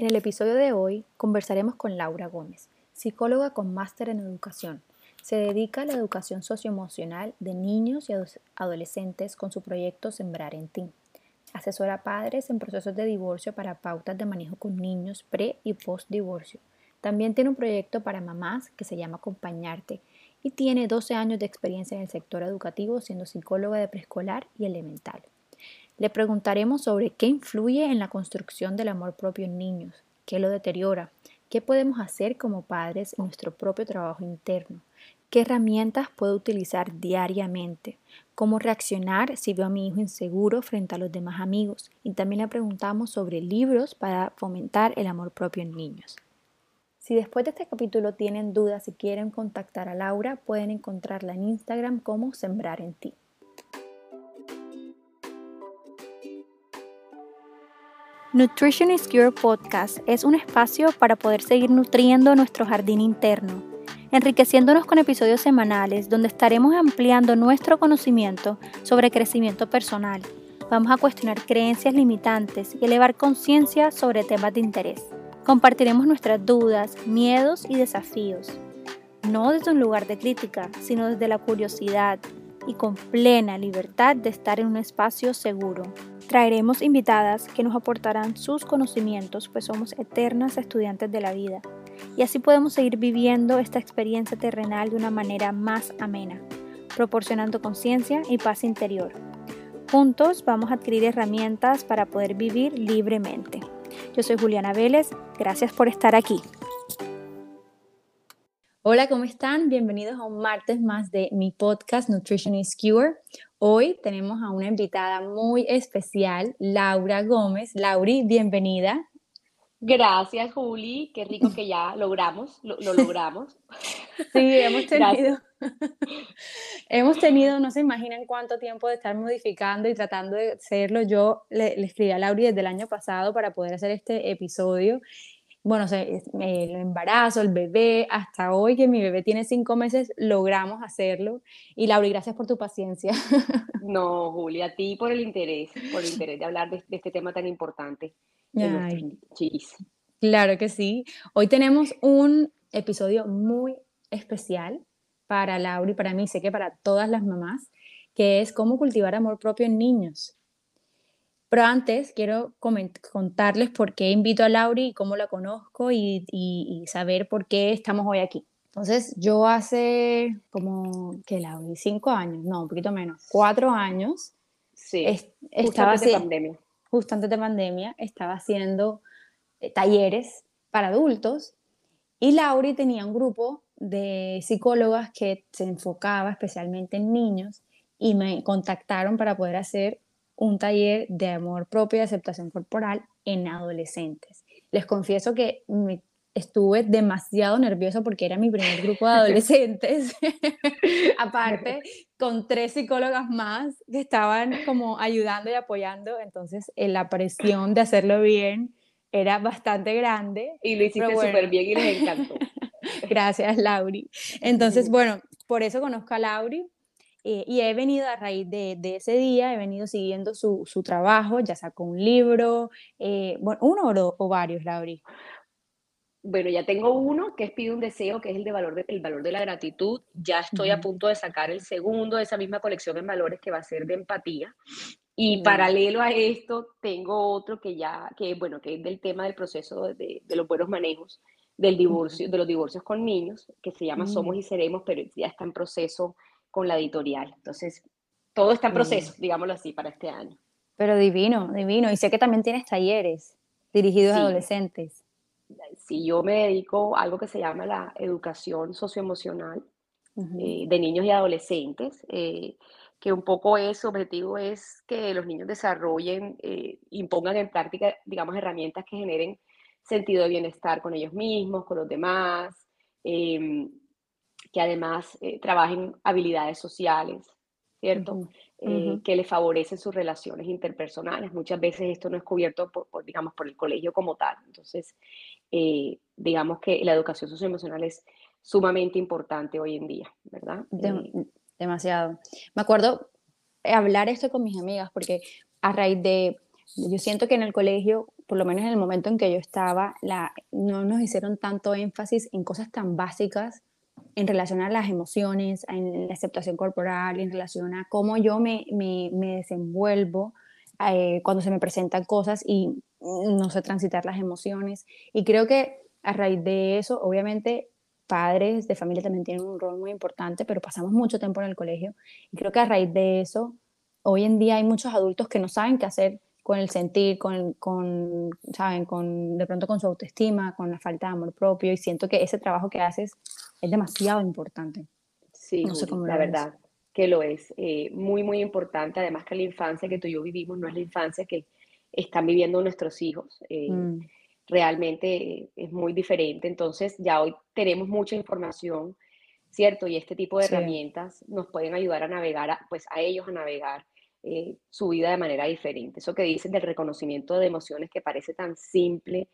En el episodio de hoy conversaremos con Laura Gómez, psicóloga con máster en educación. Se dedica a la educación socioemocional de niños y adolescentes con su proyecto Sembrar en Ti. Asesora a padres en procesos de divorcio para pautas de manejo con niños pre y post divorcio. También tiene un proyecto para mamás que se llama Acompañarte y tiene 12 años de experiencia en el sector educativo siendo psicóloga de preescolar y elemental. Le preguntaremos sobre qué influye en la construcción del amor propio en niños, qué lo deteriora, qué podemos hacer como padres en nuestro propio trabajo interno, qué herramientas puedo utilizar diariamente, cómo reaccionar si veo a mi hijo inseguro frente a los demás amigos y también le preguntamos sobre libros para fomentar el amor propio en niños. Si después de este capítulo tienen dudas y quieren contactar a Laura, pueden encontrarla en Instagram como Sembrar en Ti. Nutrition is Your Podcast es un espacio para poder seguir nutriendo nuestro jardín interno, enriqueciéndonos con episodios semanales donde estaremos ampliando nuestro conocimiento sobre crecimiento personal. Vamos a cuestionar creencias limitantes y elevar conciencia sobre temas de interés. Compartiremos nuestras dudas, miedos y desafíos, no desde un lugar de crítica, sino desde la curiosidad y con plena libertad de estar en un espacio seguro Traeremos invitadas que nos aportarán sus conocimientos, pues somos eternas estudiantes de la vida, y así podemos seguir viviendo esta experiencia terrenal de una manera más amena, proporcionando conciencia y paz interior. Juntos vamos a adquirir herramientas para poder vivir libremente. Yo soy Juliana Vélez, gracias por estar aquí. Hola, ¿cómo están? Bienvenidos a un martes más de mi podcast Nutrition is Cure. Hoy tenemos a una invitada muy especial, Laura Gómez. Lauri, bienvenida. Gracias, Juli. Qué rico que ya logramos, lo, logramos. Sí, hemos tenido, hemos tenido, no se imaginan cuánto tiempo de estar modificando y tratando de hacerlo. Yo le, le escribí a Lauri desde el año pasado para poder hacer este episodio bueno, el embarazo, el bebé, hasta hoy que mi bebé tiene cinco meses, logramos hacerlo. Y Laura, gracias por tu paciencia. No, Julia, a ti por el interés, por el interés de hablar de, este tema tan importante. claro que sí. Hoy tenemos un episodio muy especial para Laura y para mí, sé que para todas las mamás, que es cómo cultivar amor propio en niños. Pero antes quiero contarles por qué invito a Lauri y cómo la conozco y, saber por qué estamos hoy aquí. Entonces, yo hace como, que Lauri? Cinco años, no, un poquito menos, cuatro años. Sí, estaba justo antes de pandemia. Justo antes de pandemia, estaba haciendo eh, talleres para adultos y Lauri tenía un grupo de psicólogas que se enfocaba especialmente en niños y me contactaron para poder hacer un taller de amor propio y aceptación corporal en adolescentes. Les confieso que estuve demasiado nerviosa porque era mi primer grupo de adolescentes, aparte con tres psicólogas más que estaban como ayudando y apoyando, entonces eh, la presión de hacerlo bien era bastante grande. Y lo hiciste súper bien y les encantó. Gracias, Lauri. Entonces, bueno, por eso conozco a Lauri, eh, y he venido a raíz de, ese día, he venido siguiendo su, trabajo, ya sacó un libro, eh, bueno, uno o, varios, Lauri. Bueno, ya tengo uno que es Pide un Deseo, que es el, de valor, de, el valor de la gratitud. Ya estoy a punto de sacar el segundo de esa misma colección en valores que va a ser de empatía. Y paralelo a esto, tengo otro que ya, que bueno, que es del tema del proceso de, los buenos manejos del divorcio, de los divorcios con niños, que se llama Somos y Seremos, pero ya está en proceso con la editorial. Entonces, todo está en proceso, digámoslo así, para este año. Pero divino, divino. Y sé que también tienes talleres dirigidos a adolescentes. Sí, yo me dedico a algo que se llama la educación socioemocional eh, de niños y adolescentes, eh, que un poco es, su objetivo es que los niños desarrollen, eh, impongan en práctica, digamos, herramientas que generen sentido de bienestar con ellos mismos, con los demás, em, que además eh, trabajen habilidades sociales, ¿cierto? Eh, que le favorecen sus relaciones interpersonales. Muchas veces esto no es cubierto, por, digamos, por el colegio como tal. Entonces, eh, digamos que la educación socioemocional es sumamente importante hoy en día, ¿verdad? demasiado. Me acuerdo hablar esto con mis amigas porque a raíz de Yo siento que en el colegio, por lo menos en el momento en que yo estaba, la, no nos hicieron tanto énfasis en cosas tan básicas en relación a las emociones, en la aceptación corporal, en relación a cómo yo me, me, me desenvuelvo eh, cuando se me presentan cosas y no sé transitar las emociones. Y creo que a raíz de eso, obviamente, padres de familia también tienen un rol muy importante, pero pasamos mucho tiempo en el colegio. Y creo que a raíz de eso, hoy en día hay muchos adultos que no saben qué hacer con el sentir, con, con, ¿saben? Con, de pronto con su autoestima, con la falta de amor propio, y siento que ese trabajo que haces es demasiado importante. Sí, no sé cómo la verdad que lo es. Eh, muy, muy importante, además que la infancia que tú y yo vivimos no es la infancia que están viviendo nuestros hijos. Eh, mm. Realmente es muy diferente. Entonces, ya hoy tenemos mucha información, ¿cierto? Y este tipo de herramientas nos pueden ayudar a navegar, pues a ellos a navegar eh, su vida de manera diferente. Eso que dices del reconocimiento de emociones que parece tan simple,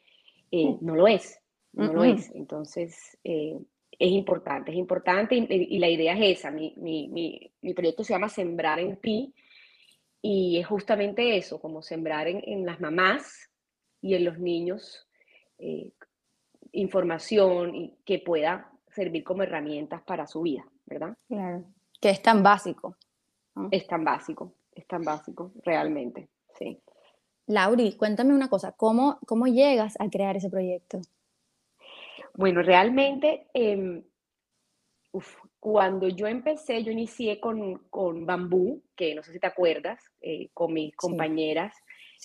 eh, no lo es, no lo es. Entonces, eh, es importante, es importante y, la idea es esa. Mi, mi, mi, proyecto se llama Sembrar en ti y es justamente eso, como sembrar en, en las mamás y en los niños información y que pueda servir como herramientas para su vida, ¿verdad? Claro, que es tan básico. Es tan básico es tan básico, realmente, sí. Lauri, cuéntame una cosa, ¿cómo, cómo llegas a crear ese proyecto? Bueno, realmente, em, cuando yo empecé, yo inicié con, con Bambú, que no sé si te acuerdas, eh, con mis compañeras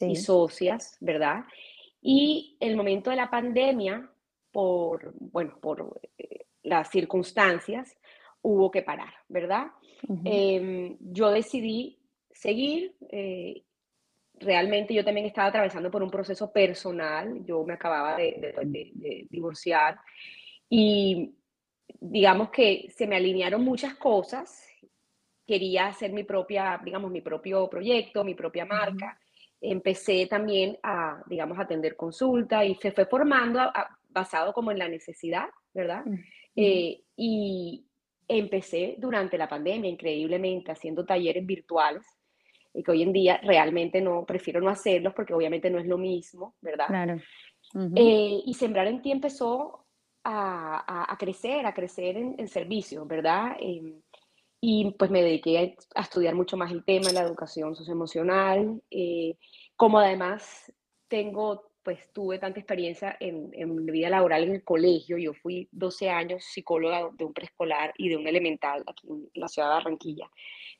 y socias, ¿verdad? Y el momento de la pandemia, por, bueno, por eh, las circunstancias, hubo que parar, ¿verdad? Em, yo decidí seguir. Eh, realmente yo también estaba atravesando por un proceso personal, yo me acababa de, divorciar y digamos que se me alinearon muchas cosas, quería hacer mi propia, digamos, mi propio proyecto, mi propia marca. Empecé también a, digamos, atender consulta y se fue formando basado como en la necesidad, ¿verdad? Eh, y empecé durante la pandemia, increíblemente, haciendo talleres virtuales y que hoy en día realmente no, prefiero no hacerlos porque obviamente no es lo mismo, ¿verdad? Claro. Eh, y Sembrar en Ti empezó a, a, crecer, a crecer en, en servicio, ¿verdad? Em, y pues me dediqué a, estudiar mucho más el tema de la educación socioemocional, eh, como además tengo, pues tuve tanta experiencia en, en mi vida laboral en el colegio, yo fui 12 años psicóloga de un preescolar y de un elemental aquí en la ciudad de Barranquilla.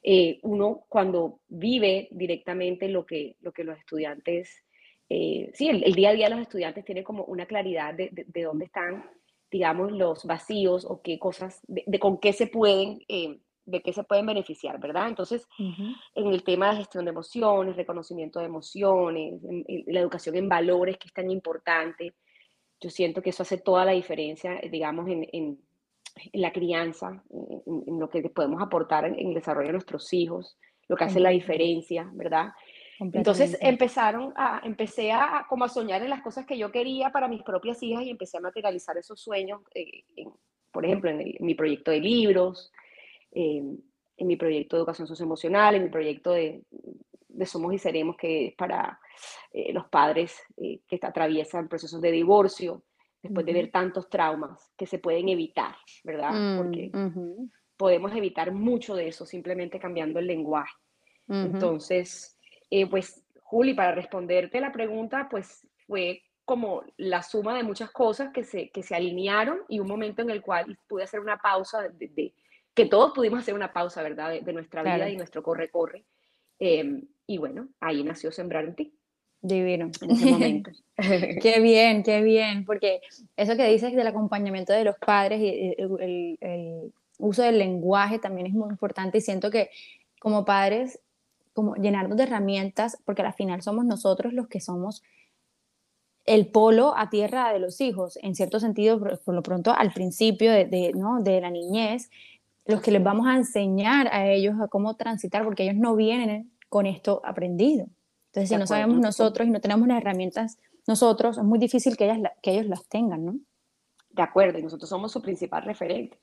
Eh, uno cuando vive directamente lo que, lo que los estudiantes, eh, sí, el, día a día de los estudiantes tiene como una claridad de, de, dónde están, digamos, los vacíos o qué cosas, de, con qué se pueden, eh, de qué se pueden beneficiar, ¿verdad? Entonces, en el tema de gestión de emociones, reconocimiento de emociones, la educación en valores, que es tan importante, yo siento que eso hace toda la diferencia, digamos, en en la crianza, en, lo que podemos aportar en, el desarrollo de nuestros hijos, lo que hace la diferencia, ¿verdad? Entonces empezaron a, empecé a como a soñar en las cosas que yo quería para mis propias hijas y empecé a materializar esos sueños, eh, por ejemplo, en, mi proyecto de libros, en mi proyecto de educación socioemocional, en mi proyecto de, de Somos y Seremos, que es para eh, los padres eh, que atraviesan procesos de divorcio después de ver tantos traumas que se pueden evitar, ¿verdad? Mm, Porque podemos evitar mucho de eso simplemente cambiando el lenguaje. Entonces, eh, pues, Juli, para responderte la pregunta, pues fue como la suma de muchas cosas que se, que se alinearon y un momento en el cual pude hacer una pausa, de, que todos pudimos hacer una pausa, ¿verdad? De, nuestra vida y nuestro corre-corre. Em, y bueno, ahí nació Sembrar en ti. Divino. En ese momento. qué bien, qué bien, porque eso que dices del acompañamiento de los padres y el, uso del lenguaje también es muy importante y siento que como padres, como llenarnos de herramientas, porque al final somos nosotros los que somos el polo a tierra de los hijos, en cierto sentido, por, lo pronto al principio de, ¿no? de la niñez, los que les vamos a enseñar a ellos a cómo transitar, porque ellos no vienen con esto aprendido. Entonces, si no sabemos nosotros y no tenemos las herramientas nosotros, es muy difícil que, ellas, que ellos las tengan, ¿no? De acuerdo, y nosotros somos su principal referente,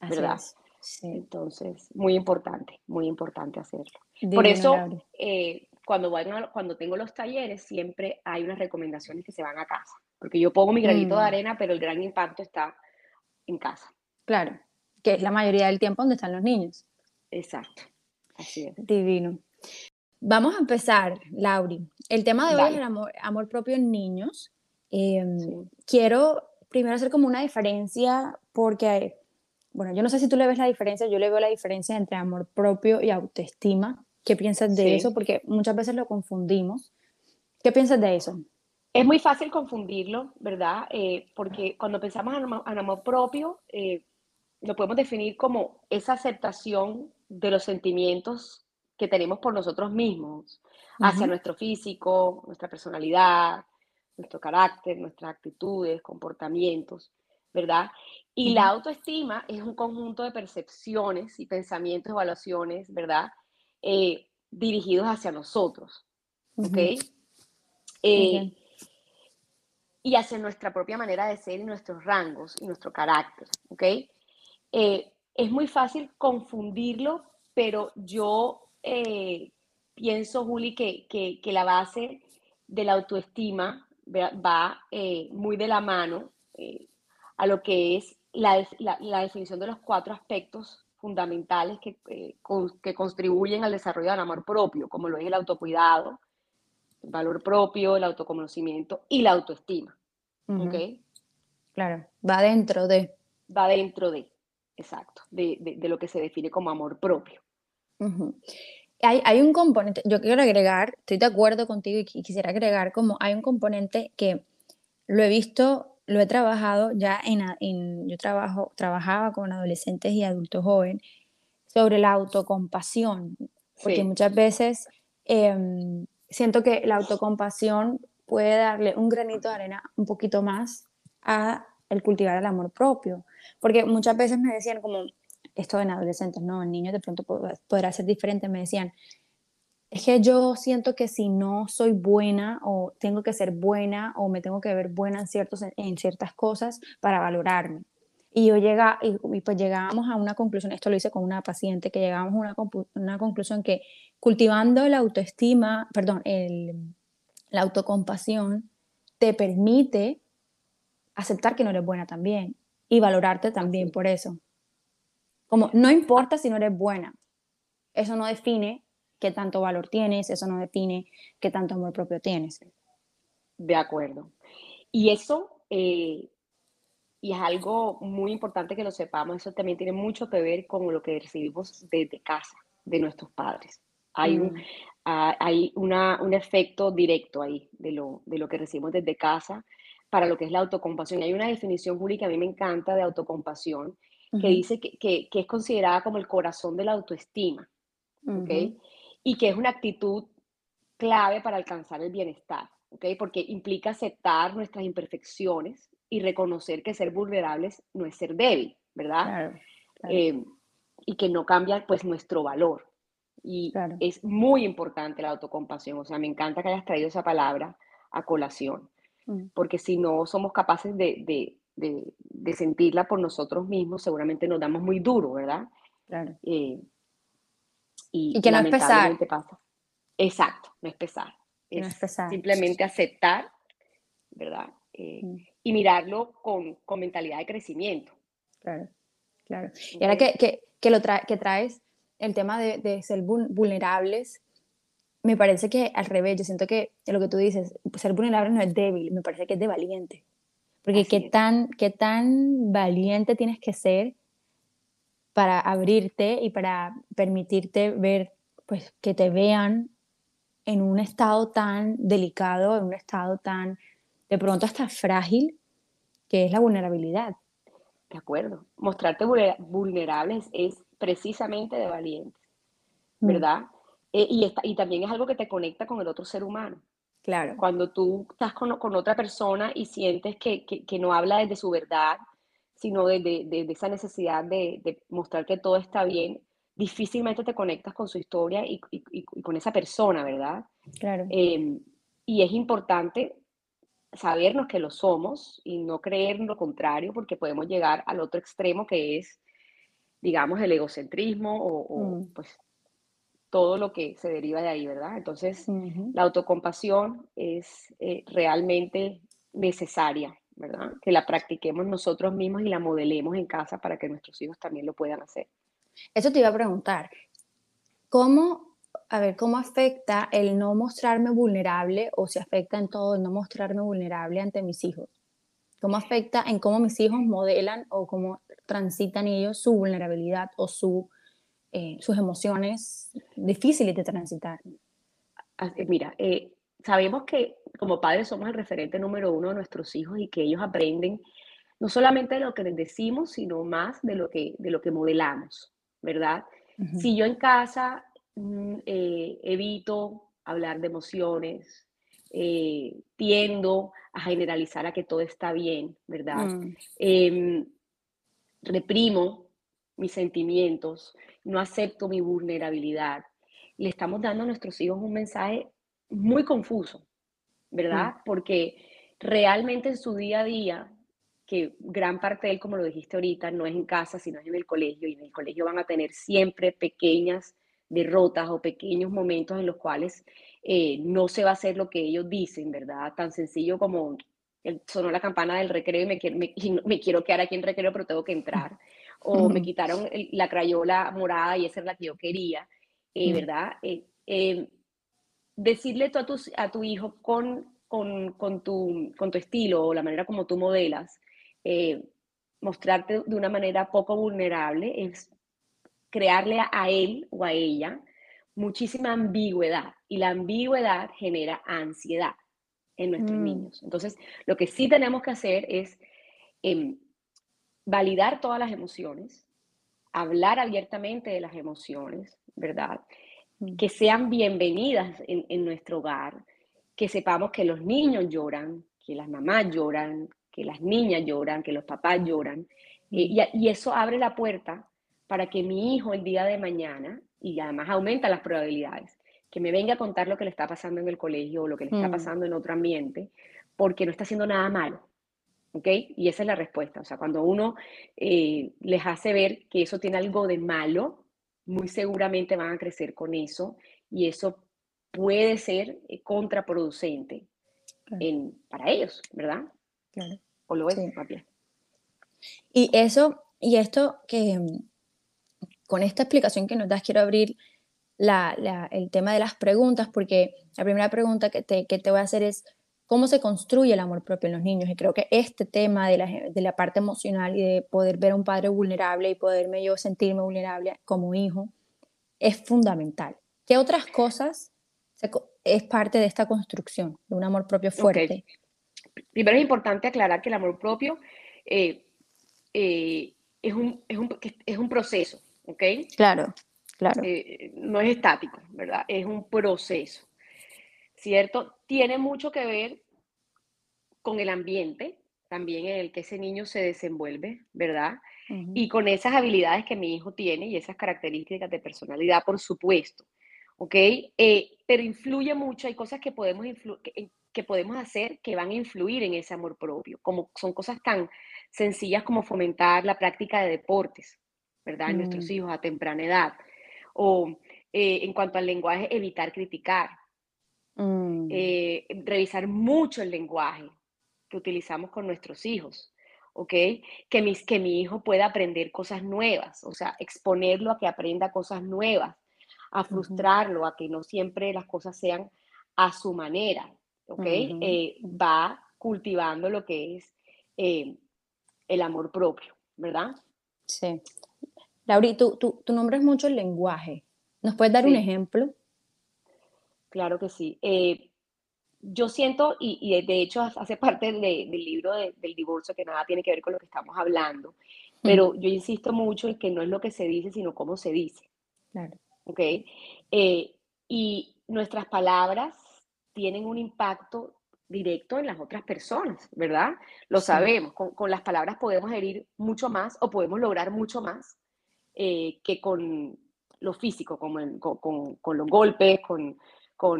¿verdad? Sí. Entonces, muy importante, muy importante hacerlo. Por eso, eh, cuando, cuando tengo los talleres, siempre hay unas recomendaciones que se van a casa, porque yo pongo mi granito de mm. arena, pero el gran impacto está en casa. Claro, que es la mayoría del tiempo donde están los niños. Exacto, así es. Divino. Vamos a empezar, Lauri. El tema de hoy es el amor, propio en niños. Em, quiero primero hacer como una diferencia porque, bueno, yo no sé si tú le ves la diferencia, yo le veo la diferencia entre amor propio y autoestima. ¿Qué piensas de eso? Porque muchas veces lo confundimos. ¿Qué piensas de eso? Es muy fácil confundirlo, ¿verdad? Eh, porque cuando pensamos en amor, propio, eh, lo podemos definir como esa aceptación de los sentimientos que tenemos por nosotros mismos, hacia nuestro físico, nuestra personalidad, nuestro carácter, nuestras actitudes, comportamientos, ¿verdad? Y la autoestima es un conjunto de percepciones y pensamientos, evaluaciones, ¿verdad? Eh, dirigidos hacia nosotros, ¿ok? Eh, y hacia nuestra propia manera de ser y nuestros rangos y nuestro carácter, ¿ok? Eh, es muy fácil confundirlo, pero yo pienso, Juli, que, que, la base de la autoestima va muy de la mano a lo que es la, la, definición de los cuatro aspectos fundamentales que, eh, que contribuyen al desarrollo del amor propio, como lo es el autocuidado, el valor propio, el autoconocimiento y la autoestima. Claro, va dentro de. Va dentro de, exacto, de, de, lo que se define como amor propio. Hay, hay, un componente, yo quiero agregar, estoy de acuerdo contigo y quisiera agregar como hay un componente que lo he visto lo he trabajado ya en, yo trabajo, trabajaba con adolescentes y adultos jóvenes sobre la autocompasión, porque muchas veces em, siento que la autocompasión puede darle un granito de arena un poquito más a el cultivar el amor propio, porque muchas veces me decían como, esto en adolescentes, no, en niños de pronto podrá ser diferente, me decían, es que yo siento que si no soy buena o tengo que ser buena o me tengo que ver buena en, ciertos, en ciertas cosas para valorarme. Y yo llega, y, pues llegábamos a una conclusión, esto lo hice con una paciente, que llegamos a una, una conclusión que cultivando la autoestima, perdón, el, la autocompasión, te permite aceptar que no eres buena también y valorarte también por eso. Como no importa si no eres buena, eso no define qué tanto valor tienes, eso no define qué tanto amor propio tienes. De acuerdo. Y eso, eh, y es algo muy importante que lo sepamos, eso también tiene mucho que ver con lo que recibimos desde casa, de nuestros padres. Hay, un, mm. hay una, un efecto directo ahí de lo, de lo que recibimos desde casa para lo que es la autocompasión. hay una definición, Juli, que a mí me encanta de autocompasión, que dice que, que, que, es considerada como el corazón de la autoestima. ¿okay? y que es una actitud clave para alcanzar el bienestar, ¿ok? Porque implica aceptar nuestras imperfecciones y reconocer que ser vulnerables no es ser débil, ¿verdad? Eh, y que no cambia pues nuestro valor. Y es muy importante la autocompasión, o sea, me encanta que hayas traído esa palabra a colación, mm. porque si no somos capaces de, sentirla por nosotros mismos, seguramente nos damos muy duro, ¿verdad? Claro. Eh, y, que no es pesar. Pasa. Exacto, no es pesar. Es, simplemente aceptar, ¿verdad? Eh, mm. Y mirarlo con, con, mentalidad de crecimiento. Claro, claro. Y ahora que, que, que lo que traes el tema de, de, ser vulnerables, me parece que al revés, yo siento que lo que tú dices, ser vulnerable no es débil, me parece que es de valiente. Porque qué tan, qué tan valiente tienes que ser para abrirte y para permitirte ver, pues que te vean en un estado tan delicado, en un estado tan, de pronto hasta frágil, que es la vulnerabilidad. De acuerdo. Mostrarte vulnerables es precisamente de valientes, mm. ¿verdad? Eh, y, y también es algo que te conecta con el otro ser humano. Claro. Cuando tú estás con, con otra persona y sientes que, que, que, no habla desde su verdad, sino de, de, esa necesidad de, mostrar que todo está bien, difícilmente te conectas con su historia y, y, con esa persona, ¿verdad? Claro. Em, y es importante sabernos que lo somos y no creer lo contrario, porque podemos llegar al otro extremo que es, digamos, el egocentrismo o, mm. pues todo lo que se deriva de ahí, ¿verdad? Entonces, la autocompasión es eh, realmente necesaria, ¿verdad? Que la practiquemos nosotros mismos y la modelemos en casa para que nuestros hijos también lo puedan hacer. Eso te iba a preguntar. ¿Cómo, a ver, cómo afecta el no mostrarme vulnerable o si afecta en todo el no mostrarme vulnerable ante mis hijos? ¿Cómo afecta en cómo mis hijos modelan o cómo transitan ellos su vulnerabilidad o su eh, sus emociones difíciles de transitar. Mira, eh, sabemos que como padres somos el referente número uno de nuestros hijos y que ellos aprenden no solamente de lo que les decimos, sino más de lo que, de lo que modelamos, ¿verdad? Si yo en casa mm, eh, evito hablar de emociones, tiendo a generalizar a que todo está bien, ¿verdad? Em, reprimo mis sentimientos, no acepto mi vulnerabilidad. Le estamos dando a nuestros hijos un mensaje muy confuso, ¿verdad? Mm. Porque realmente en su día a día, que gran parte de él, como lo dijiste ahorita, no es en casa, sino es en el colegio, y en el colegio van a tener siempre pequeñas derrotas o pequeños momentos en los cuales eh, no se va a hacer lo que ellos dicen, ¿verdad? Tan sencillo como sonó la campana del recreo y me, me, quiero quedar aquí en recreo, pero tengo que entrar o me quitaron la crayola morada y esa es la que yo quería, eh, ¿verdad? Eh, eh, decirle tú a, tu, a tu hijo con, con, con, tu, con tu estilo o la manera como tú modelas, mostrarte de una manera poco vulnerable, es crearle a él o a ella muchísima ambigüedad y la ambigüedad genera ansiedad en nuestros mm. niños. Entonces, lo que sí tenemos que hacer es em, validar todas las emociones, hablar abiertamente de las emociones, ¿verdad? Mm. Que sean bienvenidas en, nuestro hogar, que sepamos que los niños lloran, que las mamás lloran, que las niñas lloran, que los papás lloran. Eh, mm. y, eso abre la puerta para que mi hijo el día de mañana, y además aumenta las probabilidades, que me venga a contar lo que le está pasando en el colegio o lo que le está mm. pasando en otro ambiente, porque no está haciendo nada malo. ¿Ok? Y esa es la respuesta. O sea, cuando uno eh, les hace ver que eso tiene algo de malo, muy seguramente van a crecer con eso y eso puede ser eh, contraproducente para ellos, ¿verdad? Claro. O lo es, sí. Y eso, y esto que con esta explicación que nos das, quiero abrir el tema de las preguntas, porque la primera pregunta que te, que te voy a hacer es, cómo se construye el amor propio en los niños. Y creo que este tema de la, de la, parte emocional y de poder ver a un padre vulnerable y poderme yo sentirme vulnerable como hijo es fundamental. ¿Qué otras cosas es parte de esta construcción de un amor propio fuerte? Primero es importante aclarar que el amor propio eh, eh, es, un, es, un, es, un, proceso, ¿ok? Claro, claro. Eh, no es estático, ¿verdad? Es un proceso. ¿Cierto? Tiene mucho que ver con el ambiente también en el que ese niño se desenvuelve, ¿verdad? Y con esas habilidades que mi hijo tiene y esas características de personalidad, por supuesto, ¿ok? Eh, pero influye mucho, hay cosas que podemos, que, podemos hacer que van a influir en ese amor propio, como son cosas tan sencillas como fomentar la práctica de deportes, ¿verdad? En nuestros mm. hijos a temprana edad. O eh, en cuanto al lenguaje, evitar criticar, Mm. Eh, revisar mucho el lenguaje que utilizamos con nuestros hijos, ¿ok? Que, mis, que mi hijo pueda aprender cosas nuevas, o sea, exponerlo a que aprenda cosas nuevas, a frustrarlo, a que no siempre las cosas sean a su manera, ¿ok? Eh, va cultivando lo que es eh, el amor propio, ¿verdad? Sí. Lauri, tú, tú, tú nombras mucho el lenguaje. ¿Nos puedes dar un ejemplo? Claro que sí. Eh, yo siento, y, de hecho hace parte del libro del divorcio, que nada tiene que ver con lo que estamos hablando, pero yo insisto mucho en que no es lo que se dice, sino cómo se dice. Claro. ¿Ok? Eh, y nuestras palabras tienen un impacto directo en las otras personas, ¿verdad? Lo sabemos. Con, las palabras podemos herir mucho más o podemos lograr mucho más eh, que con lo físico, como con, con, los golpes, con,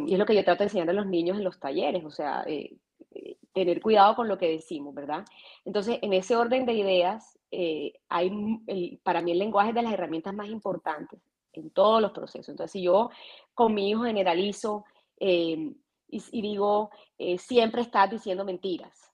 y es lo que yo trato de enseñar a los niños en los talleres, o sea, eh, eh, tener cuidado con lo que decimos, ¿verdad? Entonces, en ese orden de ideas, eh, hay, para mí el lenguaje es de las herramientas más importantes en todos los procesos. Entonces, si yo con mi hijo generalizo em, y, digo, eh, siempre estás diciendo mentiras.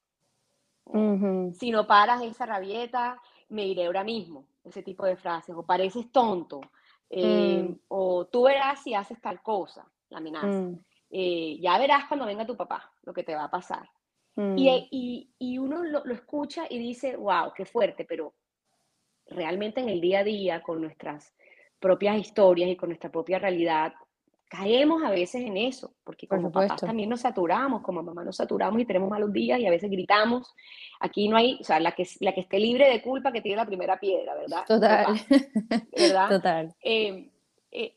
Si no paras esa rabieta, me iré ahora mismo. Ese tipo de frases. O pareces tonto. Em, mm. O tú verás si haces tal cosa, la amenaza. Mm. Eh, ya verás cuando venga tu papá lo que te va a pasar. Mm. Y, y, uno lo, lo, escucha y dice, wow, qué fuerte, pero realmente en el día a día, con nuestras propias historias y con nuestra propia realidad, caemos a veces en eso, porque como papás también nos saturamos, como mamá nos saturamos y tenemos malos días y a veces gritamos. Aquí no hay, o sea, la que, la que esté libre de culpa que tiene la primera piedra, ¿verdad? Total. ¿Verdad? Total. Eh, eh,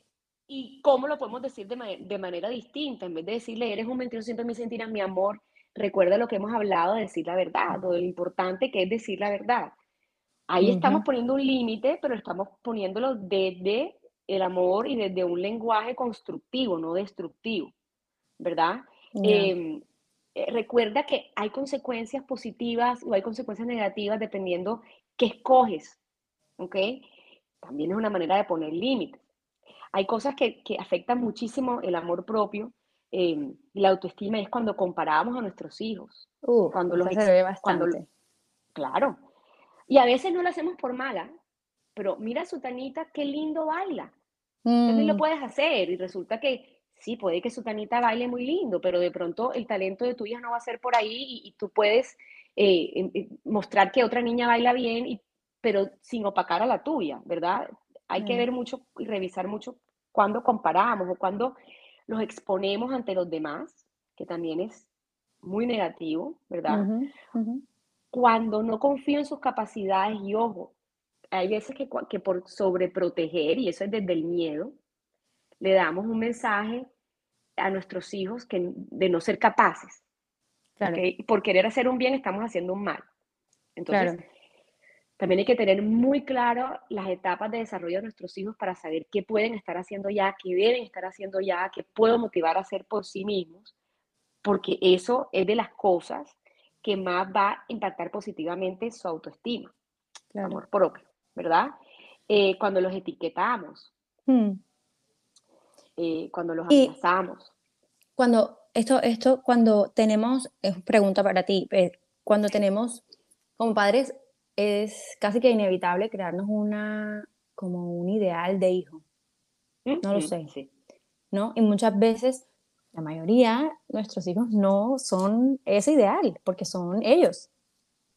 y cómo lo podemos decir de, de, manera distinta, en vez de decirle, eres un mentiroso, siempre me sentirás mi amor, recuerda lo que hemos hablado de decir la verdad, lo importante que es decir la verdad. Ahí estamos poniendo un límite, pero estamos poniéndolo desde el amor y desde un lenguaje constructivo, no destructivo, ¿verdad? Em, eh, recuerda que hay consecuencias positivas o hay consecuencias negativas dependiendo qué escoges, ¿ok? También es una manera de poner límites. Hay cosas que, que afectan muchísimo el amor propio em, y la autoestima es cuando comparamos a nuestros hijos. Uh, cuando los se ve bastante. claro, y a veces no lo hacemos por mala, pero mira Sutanita, qué lindo baila. También lo mm. puedes hacer y resulta que sí, puede que Sutanita baile muy lindo, pero de pronto el talento de tuya no va a ser por ahí y, tú puedes eh, em, eh, mostrar que otra niña baila bien, y, pero sin opacar a la tuya, ¿verdad? Hay que ver mucho y revisar mucho cuando comparamos o cuando los exponemos ante los demás, que también es muy negativo, ¿verdad? cuando no confío en sus capacidades y ojo, hay veces que, que por sobreproteger, y eso es desde el miedo, le damos un mensaje a nuestros hijos que, de no ser capaces. Por querer hacer un bien estamos haciendo un mal. Entonces, también hay que tener muy claro las etapas de desarrollo de nuestros hijos para saber qué pueden estar haciendo ya, qué deben estar haciendo ya, qué puedo motivar a hacer por sí mismos, porque eso es de las cosas que más va a impactar positivamente su autoestima, amor propio, ¿verdad? Eh, cuando los etiquetamos, hmm. eh, cuando los amenazamos. Cuando esto, esto, cuando tenemos, es pregunta para ti, eh, cuando tenemos como padres es casi que inevitable crearnos una como un ideal de hijo. No lo sé. Sí. ¿No? Y muchas veces la mayoría, nuestros hijos no son ese ideal, porque son ellos.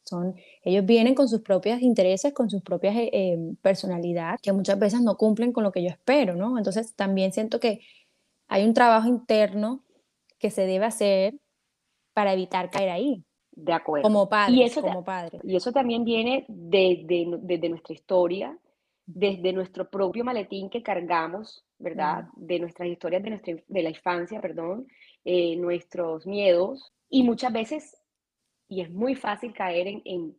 Son, ellos vienen con sus propios intereses, con sus propias eh, em, personalidad, que muchas veces no cumplen con lo que yo espero, ¿no? Entonces también siento que hay un trabajo interno que se debe hacer para evitar caer ahí. De acuerdo. Como padre. Y eso, como padre. Y eso también viene desde de, nuestra historia, desde nuestro propio maletín que cargamos, ¿verdad? De nuestras historias de, nuestra, de la infancia, perdón, eh, nuestros miedos. Y muchas veces, y es muy fácil caer en,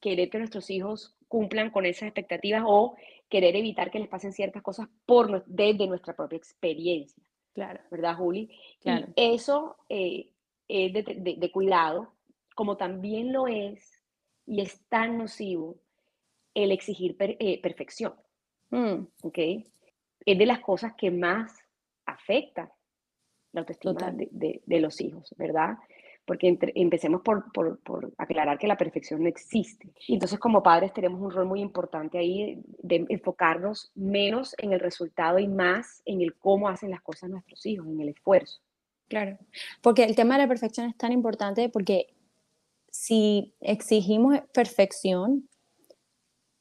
querer que nuestros hijos cumplan con esas expectativas o querer evitar que les pasen ciertas cosas por, desde nuestra propia experiencia. Claro. ¿Verdad, Juli? Claro. Y eso eh, es de, cuidado, como también lo es y es tan nocivo el exigir eh, perfección. Mm. ¿Ok? Es de las cosas que más afecta la autoestima de, de, los hijos, ¿verdad? Porque empecemos por, por, por, aclarar que la perfección no existe. Entonces, como padres, tenemos un rol muy importante ahí de enfocarnos menos en el resultado y más en el cómo hacen las cosas nuestros hijos, en el esfuerzo. Claro, porque el tema de la perfección es tan importante porque si exigimos perfección,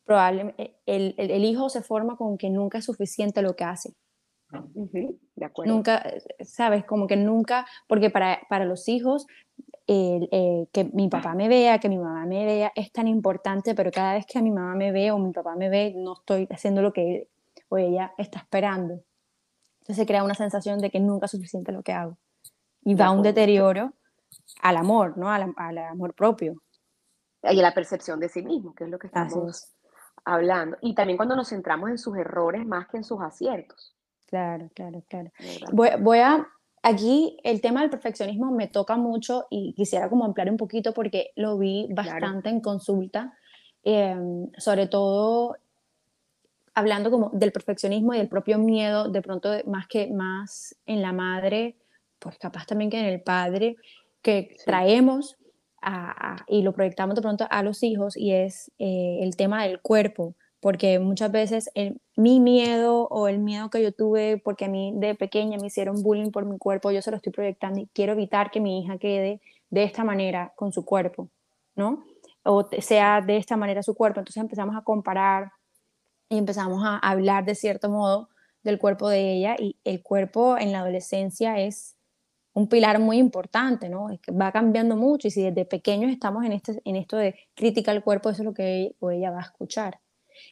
probablemente el, el, hijo se forma con que nunca es suficiente lo que hace. de acuerdo. Nunca, sabes, como que nunca, porque para, para los hijos, eh, que mi papá me vea, que mi mamá me vea, es tan importante, pero cada vez que a mi mamá me ve o mi papá me ve, no estoy haciendo lo que él o ella está esperando. Entonces se crea una sensación de que nunca es suficiente lo que hago. Y va un deterioro al amor, ¿no? Al, al amor propio. Y a la percepción de sí mismo, que es lo que estamos hablando. Y también cuando nos centramos en sus errores más que en sus aciertos. Claro, claro, claro. Voy, voy, a, aquí el tema del perfeccionismo me toca mucho y quisiera como ampliar un poquito porque lo vi bastante en consulta, em, sobre todo hablando como del perfeccionismo y del propio miedo, de pronto más que más en la madre, pues capaz también que en el padre, que traemos y lo proyectamos de pronto a los hijos y es eh, el tema del cuerpo, porque muchas veces mi miedo o el miedo que yo tuve porque a mí de pequeña me hicieron bullying por mi cuerpo, yo se lo estoy proyectando y quiero evitar que mi hija quede de esta manera con su cuerpo, ¿no? O sea de esta manera su cuerpo. Entonces empezamos a comparar y empezamos a hablar de cierto modo del cuerpo de ella y el cuerpo en la adolescencia es un pilar muy importante, ¿no? Es que va cambiando mucho y si desde pequeños estamos en, este, en esto de crítica al cuerpo, eso es lo que ella va a escuchar.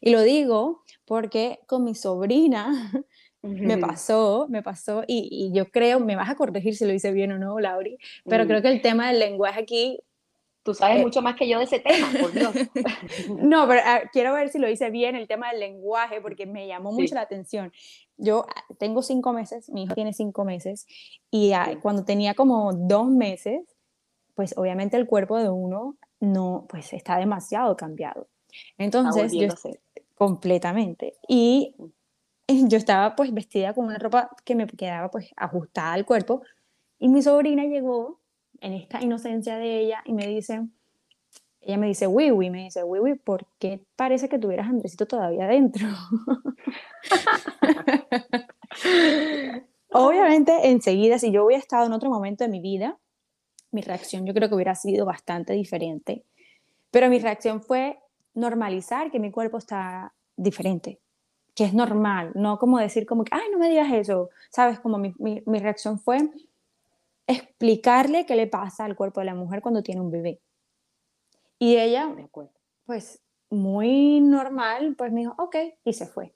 Y lo digo porque con mi sobrina me pasó, me pasó, y, yo creo, me vas a corregir si lo hice bien o no, Lauri, pero creo que el tema del lenguaje aquí Tú sabes eh, mucho más que yo de ese tema, por Dios. no, pero ah, quiero ver si lo hice bien el tema del lenguaje, porque me llamó mucho la atención. Yo ah, tengo cinco meses, mi hijo tiene cinco meses, y ah, cuando tenía como dos meses, pues obviamente el cuerpo de uno no, pues está demasiado cambiado. Entonces, yo, completamente. Y yo estaba pues vestida con una ropa que me quedaba pues ajustada al cuerpo, y mi sobrina llegó en esta inocencia de ella y me dice, ella me dice, Wiwi, me dice, Wiwi, ¿por qué parece que tuvieras Andresito todavía adentro? Obviamente, enseguida, si yo hubiera estado en otro momento de mi vida, mi reacción yo creo que hubiera sido bastante diferente. Pero mi reacción fue normalizar que mi cuerpo está diferente, que es normal, no como decir como que, ay, no me digas eso, ¿sabes? Como mi, mi, mi reacción fue explicarle qué le pasa al cuerpo de la mujer cuando tiene un bebé. Y ella, pues muy normal, pues me dijo, ok, y se fue.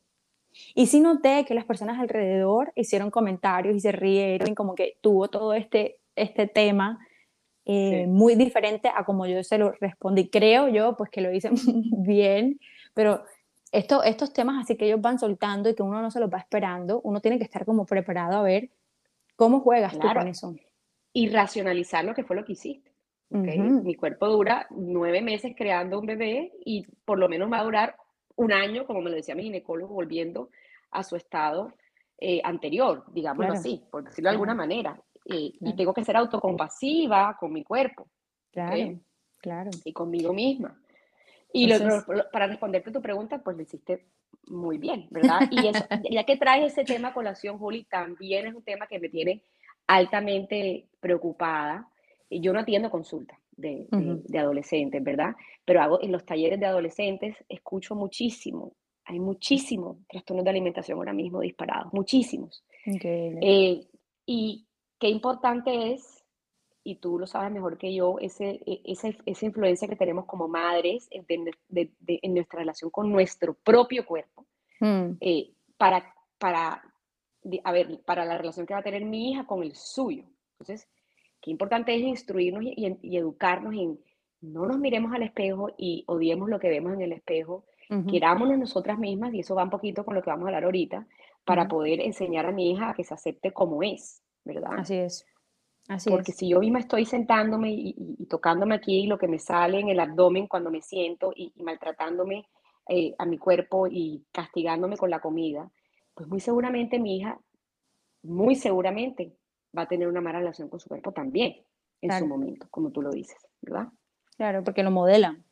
Y sí noté que las personas alrededor hicieron comentarios y se rieron, como que tuvo todo este, este tema eh, muy diferente a como yo se lo respondí. Creo yo, pues que lo hice bien, pero esto, estos temas así que ellos van soltando y que uno no se los va esperando, uno tiene que estar como preparado a ver cómo juegas tú con eso y racionalizar lo que fue lo que hiciste. Mi cuerpo dura nueve meses creando un bebé y por lo menos va a durar un año, como me lo decía mi ginecólogo, volviendo a su estado eh, anterior, digámoslo así, por decirlo de alguna manera. Eh, y tengo que ser autocompasiva con mi cuerpo. Claro, claro. Y conmigo misma. Y para responderte tu pregunta, pues lo hiciste muy bien, ¿verdad? Y ya que traes ese tema a colación, Juli, también es un tema que me tiene altamente preocupada. Yo no atiendo consultas de, adolescentes, ¿verdad? Pero hago en los talleres de adolescentes, escucho muchísimo. Hay muchísimos trastornos de alimentación ahora mismo disparados, muchísimos. Eh, y qué importante es, y tú lo sabes mejor que yo, ese, e, esa, esa influencia que tenemos como madres en, nuestra relación con nuestro propio cuerpo, mm. eh, para, para a ver, para la relación que va a tener mi hija con el suyo. Entonces, qué importante es instruirnos y, educarnos en no nos miremos al espejo y odiemos lo que vemos en el espejo, querámonos nosotras mismas, y eso va un poquito con lo que vamos a hablar ahorita, para poder enseñar a mi hija a que se acepte como es, ¿verdad? Así es. Así Porque si yo misma estoy sentándome y, tocándome aquí lo que me sale en el abdomen cuando me siento y, maltratándome eh, a mi cuerpo y castigándome con la comida, pues muy seguramente mi hija, muy seguramente va a tener una mala relación con su cuerpo también en su momento, como tú lo dices, ¿verdad? Claro, porque lo modelan.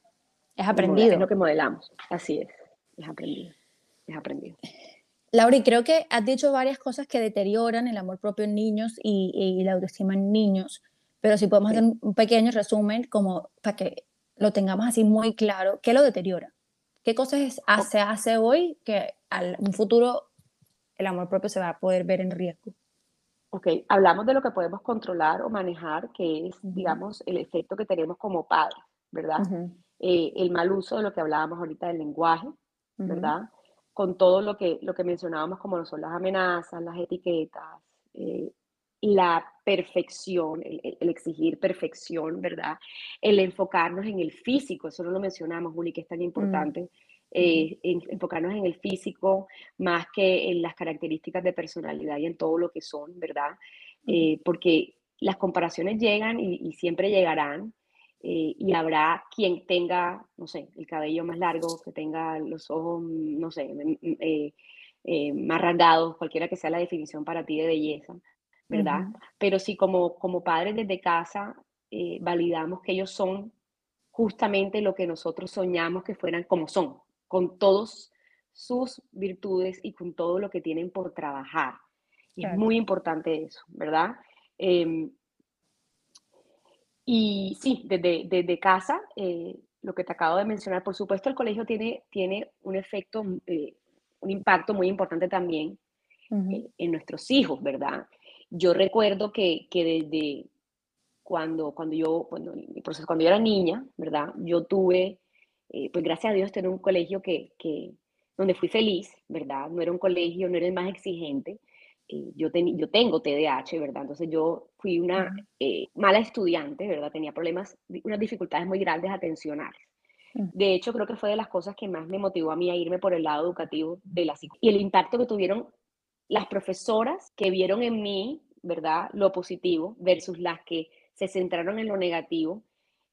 Es aprendido. Es lo que modelamos. Así es. Es aprendido. Es aprendido. Laura, creo que has dicho varias cosas que deterioran el amor propio en niños y, la autoestima en niños, pero si podemos hacer un pequeño resumen como para que lo tengamos así muy claro, ¿qué lo deteriora? ¿Qué cosas se hace hoy que al un futuro el amor propio se va a poder ver en riesgo. Ok, hablamos de lo que podemos controlar o manejar, que es, digamos, el efecto que tenemos como padres, ¿verdad? Eh, el mal uso de lo que hablábamos ahorita del lenguaje, ¿verdad? Con todo lo que, lo que mencionábamos como son las amenazas, las etiquetas, eh, la perfección, el, exigir perfección, ¿verdad? El enfocarnos en el físico, eso no lo mencionamos, Juli, que es tan importante. Eh, enfocarnos en el físico más que en las características de personalidad y en todo lo que son, ¿verdad? Eh, porque las comparaciones llegan y, siempre llegarán eh, y habrá quien tenga, no sé, el cabello más largo, que tenga los ojos, no sé, mm, mm, eh, eh, más rasgados, cualquiera que sea la definición para ti de belleza, ¿verdad? Pero si como, como padres desde casa validamos que ellos son justamente lo que nosotros soñamos que fueran como son, con todos sus virtudes y con todo lo que tienen por trabajar. Y es muy importante eso, ¿verdad? Em, y sí, desde, desde casa, eh, lo que te acabo de mencionar, por supuesto el colegio tiene, tiene un efecto, eh, un impacto muy importante también eh, en nuestros hijos, ¿verdad? Yo recuerdo que, que desde cuando, cuando yo, cuando, cuando yo era niña, ¿verdad? Yo tuve, pues gracias a Dios, tener un colegio que, que, donde fui feliz, ¿verdad? No era un colegio, no era el más exigente, eh, yo, yo tengo TDAH, ¿verdad? Entonces yo fui una eh, mala estudiante, ¿verdad? Tenía problemas, unas dificultades muy grandes atencionales. Mm. De hecho, creo que fue de las cosas que más me motivó a mí a irme por el lado educativo de la Y el impacto que tuvieron las profesoras que vieron en mí, ¿verdad? Lo positivo versus las que se centraron en lo negativo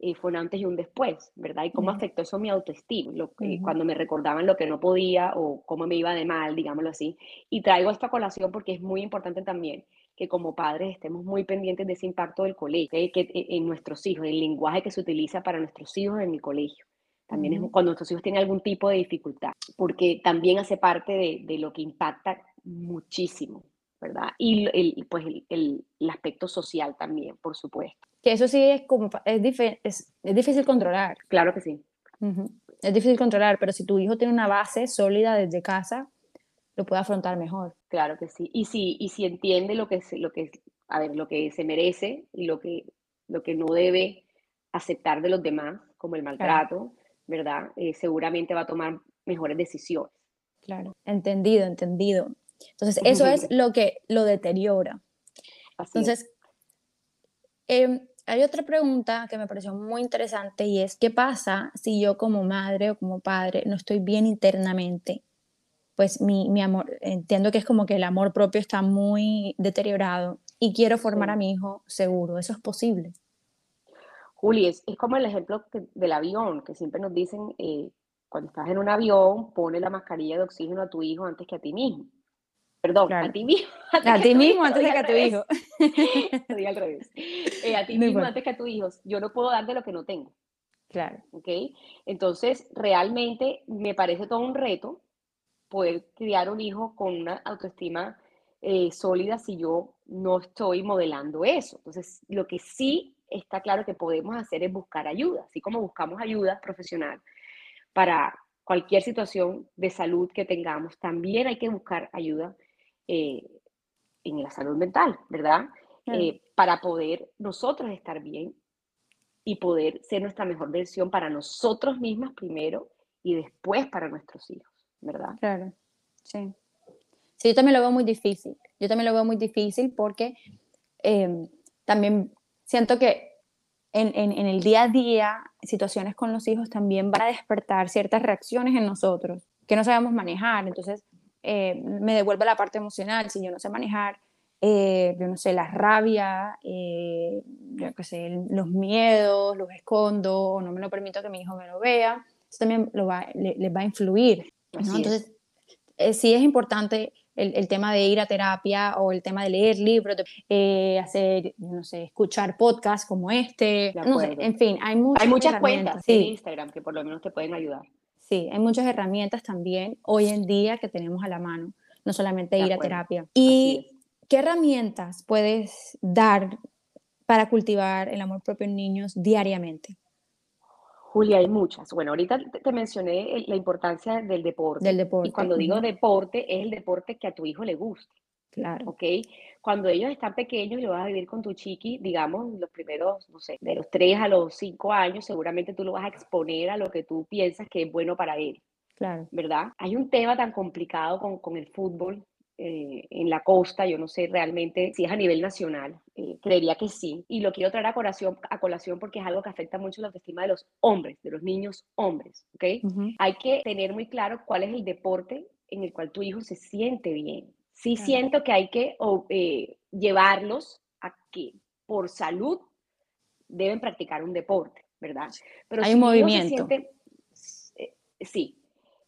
eh, fue un antes y un después, ¿verdad? Y cómo afectó eso mi autoestima, lo que, cuando me recordaban lo que no podía o cómo me iba de mal, digámoslo así. Y traigo esta colación porque es muy importante también que como padres estemos muy pendientes de ese impacto del colegio, que e, en nuestros hijos, el lenguaje que se utiliza para nuestros hijos en el colegio. También es cuando nuestros hijos tienen algún tipo de dificultad, porque también hace parte de, de lo que impacta muchísimo, ¿verdad? Y el, pues el, el, aspecto social también, por supuesto. Que eso sí es como, es, es, es difícil controlar. Claro que sí. Es difícil controlar, pero si tu hijo tiene una base sólida desde casa, lo puede afrontar mejor. Claro que sí. Y si, y si entiende lo que, se, lo que, a ver, lo que se merece y lo que, lo que no debe aceptar de los demás, como el maltrato, ¿verdad? Eh, seguramente va a tomar mejores decisiones. Claro, entendido, entendido. Entonces, eso es lo que lo deteriora. Entonces, em, hay otra pregunta que me pareció muy interesante y es, ¿qué pasa si yo como madre o como padre no estoy bien internamente? Pues mi, mi amor, entiendo que es como que el amor propio está muy deteriorado y quiero formar a mi hijo seguro. ¿Eso es posible? Juli, es, como el ejemplo del avión, que siempre nos dicen, eh, cuando estás en un avión, pone la mascarilla de oxígeno a tu hijo antes que a ti mismo. Perdón, a ti mismo. A ti mismo antes que a tu hijo. Lo al revés. Eh, a ti mismo antes que a tu hijo. Yo no puedo dar de lo que no tengo. Claro. ¿Ok? Entonces, realmente me parece todo un reto poder criar un hijo con una autoestima eh, sólida si yo no estoy modelando eso. Entonces, lo que sí está claro que podemos hacer es buscar ayuda, así como buscamos ayuda profesional para cualquier situación de salud que tengamos, también hay que buscar ayuda eh, en la salud mental, ¿verdad? Eh, para poder nosotros estar bien y poder ser nuestra mejor versión para nosotros mismas primero y después para nuestros hijos, ¿verdad? Claro, sí. Sí, yo también lo veo muy difícil. Yo también lo veo muy difícil porque em, también siento que en, en, en, el día a día, situaciones con los hijos también van a despertar ciertas reacciones en nosotros que no sabemos manejar. Entonces, eh, me devuelve la parte emocional, si yo no sé manejar, eh, yo no sé, la rabia, eh, yo qué sé, los miedos, los escondo, o no me lo permito que mi hijo me lo vea, eso también lo va, le, les va a influir. Entonces, sí es importante el, el, tema de ir a terapia o el tema de leer libros, de, hacer, no sé, escuchar podcasts como este, no sé, en fin, hay muchas, hay muchas cuentas en Instagram que por lo menos te pueden ayudar. Sí, hay muchas herramientas también hoy en día que tenemos a la mano, no solamente ir a terapia. ¿Y qué herramientas puedes dar para cultivar el amor propio en niños diariamente? Julia, hay muchas. Bueno, ahorita te mencioné la importancia del deporte. Del deporte. Y cuando digo deporte, es el deporte que a tu hijo le guste. Claro. ¿Ok? Cuando ellos están pequeños y lo vas a vivir con tu chiqui, digamos, los primeros, no sé, de los 3 a los 5 años, seguramente tú lo vas a exponer a lo que tú piensas que es bueno para él. Claro. ¿Verdad? Hay un tema tan complicado con, con el fútbol eh, en la costa, yo no sé realmente si es a nivel nacional, eh, creería que sí, y lo quiero traer a colación, a colación porque es algo que afecta mucho la autoestima de los hombres, de los niños hombres, ¿ok? Hay que tener muy claro cuál es el deporte en el cual tu hijo se siente bien, sí siento que hay que eh, llevarlos a que por salud deben practicar un deporte, ¿verdad? Pero Hay un movimiento. Eh, sí.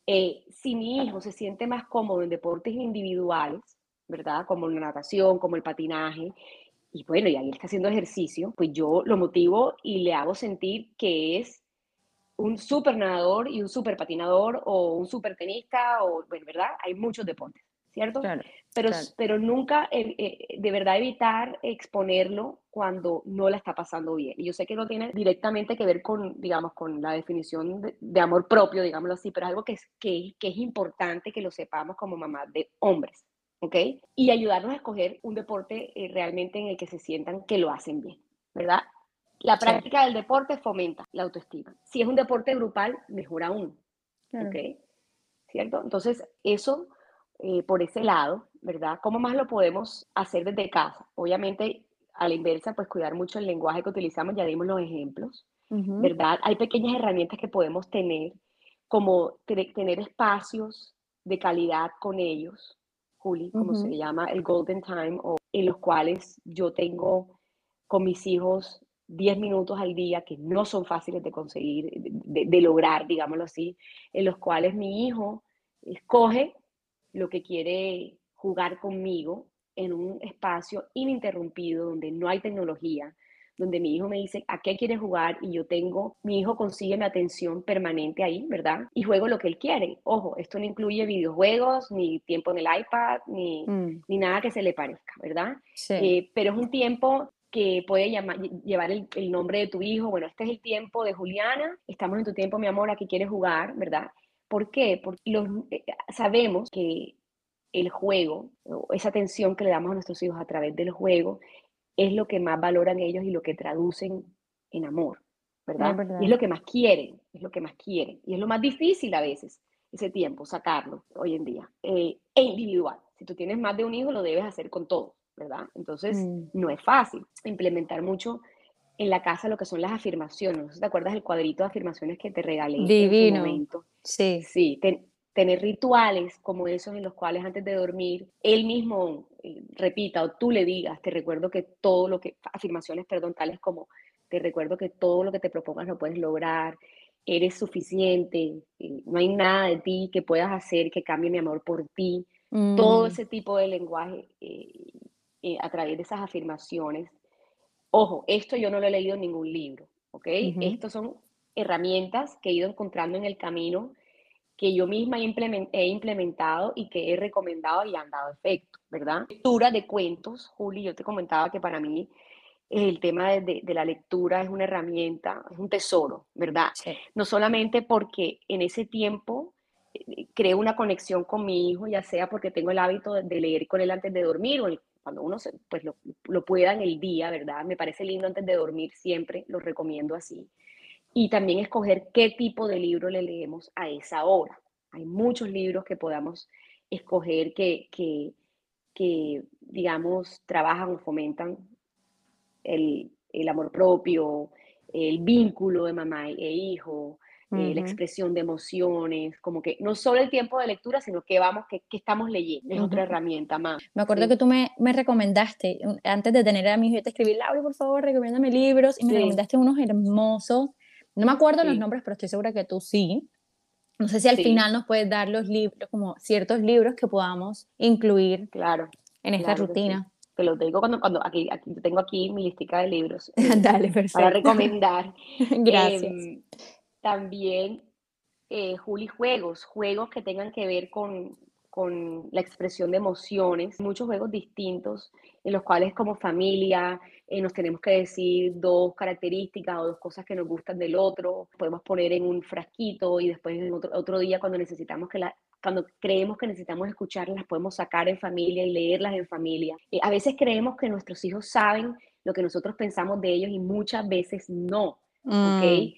Eh, si mi hijo se siente más cómodo en deportes individuales, ¿verdad? Como la natación, como el patinaje, y bueno, y ahí está haciendo ejercicio, pues yo lo motivo y le hago sentir que es un super nadador y un super patinador o un super tenista, o, bueno, ¿verdad? Hay muchos deportes, ¿cierto? pero, pero nunca eh, eh, de verdad evitar exponerlo cuando no la está pasando bien. Y yo sé que no tiene directamente que ver con, digamos, con la definición de, amor propio, digámoslo así, pero es algo que es, que, que es importante que lo sepamos como mamás de hombres. ¿ok? Y ayudarnos a escoger un deporte eh, realmente en el que se sientan que lo hacen bien, ¿verdad? La práctica del deporte fomenta la autoestima. Si es un deporte grupal, mejor aún, ¿ok? ¿Cierto? Entonces, eso eh, por ese lado, ¿verdad? ¿Cómo más lo podemos hacer desde casa? Obviamente, a la inversa, pues cuidar mucho el lenguaje que utilizamos, ya dimos los ejemplos, ¿verdad? Hay pequeñas herramientas que podemos tener, como tener espacios de calidad con ellos, Juli, como se llama, el Golden Time, o en los cuales yo tengo con mis hijos 10 minutos al día que no son fáciles de conseguir, de, lograr, digámoslo así, en los cuales mi hijo escoge lo que quiere jugar conmigo en un espacio ininterrumpido donde no hay tecnología, donde mi hijo me dice a qué quiere jugar y yo tengo, mi hijo consigue mi atención permanente ahí, ¿verdad? Y juego lo que él quiere. Ojo, esto no incluye videojuegos, ni tiempo en el iPad, ni, mm. ni nada que se le parezca, ¿verdad? Eh, pero es un tiempo que puede llamar, llevar el, el, nombre de tu hijo. Bueno, este es el tiempo de Juliana, estamos en tu tiempo, mi amor, aquí quieres jugar, ¿verdad? ¿Por qué? Porque los, eh, sabemos que el juego, esa atención que le damos a nuestros hijos a través del juego, es lo que más valoran ellos y lo que traducen en amor, ¿verdad? Y es lo que más quieren, es lo que más quieren. Y es lo más difícil a veces, ese tiempo, sacarlo hoy en día. Eh, e individual. Si tú tienes más de un hijo, lo debes hacer con todos, ¿verdad? Entonces, mm. no es fácil implementar mucho en la casa lo que son las afirmaciones. ¿Te acuerdas del cuadrito de afirmaciones que te regalé Divino. en su momento? Sí. Sí, tener rituales como esos en los cuales antes de dormir él mismo eh, repita o tú le digas, te recuerdo que todo lo que, afirmaciones, perdón, tales como te recuerdo que todo lo que te propongas lo puedes lograr, eres suficiente, eh, no hay nada de ti que puedas hacer que cambie mi amor por ti, todo mm. ese tipo de lenguaje eh, a través de esas afirmaciones. Ojo, esto yo no lo he leído en ningún libro, ¿ok? Estos son herramientas que he ido encontrando en el camino que yo misma he implementado y que he recomendado y han dado efecto, ¿verdad? Lectura de cuentos, Juli, yo te comentaba que para mí el tema de, la lectura es una herramienta, es un tesoro, ¿verdad? No solamente porque en ese tiempo eh, creo una conexión con mi hijo, ya sea porque tengo el hábito de, leer con él antes de dormir o cuando uno pues lo, lo pueda en el día, ¿verdad? Me parece lindo antes de dormir, siempre lo recomiendo así y también escoger qué tipo de libro le leemos a esa hora. Hay muchos libros que podamos escoger que, que, digamos, trabajan o fomentan el, amor propio, el vínculo de mamá e hijo, eh, la expresión de emociones, como que no solo el tiempo de lectura, sino que vamos, que, estamos leyendo, es otra herramienta más. Me acuerdo que tú me, me, recomendaste, antes de tener a mi hijo, yo te escribí, Laura, por favor, recomiéndame libros, y me recomendaste unos hermosos no me acuerdo los nombres, pero estoy segura que tú sí. No sé si al final nos puedes dar los libros, como ciertos libros que podamos incluir claro, en esta rutina. Te lo digo cuando, cuando aquí, aquí, tengo aquí mi listica de libros Dale, perfecto. para recomendar. Gracias. Em, también, eh, Juli, juegos, juegos que tengan que ver con, con la expresión de emociones, muchos juegos distintos en los cuales como familia eh, nos tenemos que decir dos características o dos cosas que nos gustan del otro, podemos poner en un frasquito y después en otro, otro día cuando necesitamos que la, cuando creemos que necesitamos escucharlas, las podemos sacar en familia y leerlas en familia. Eh, a veces creemos que nuestros hijos saben lo que nosotros pensamos de ellos y muchas veces no, ¿ok?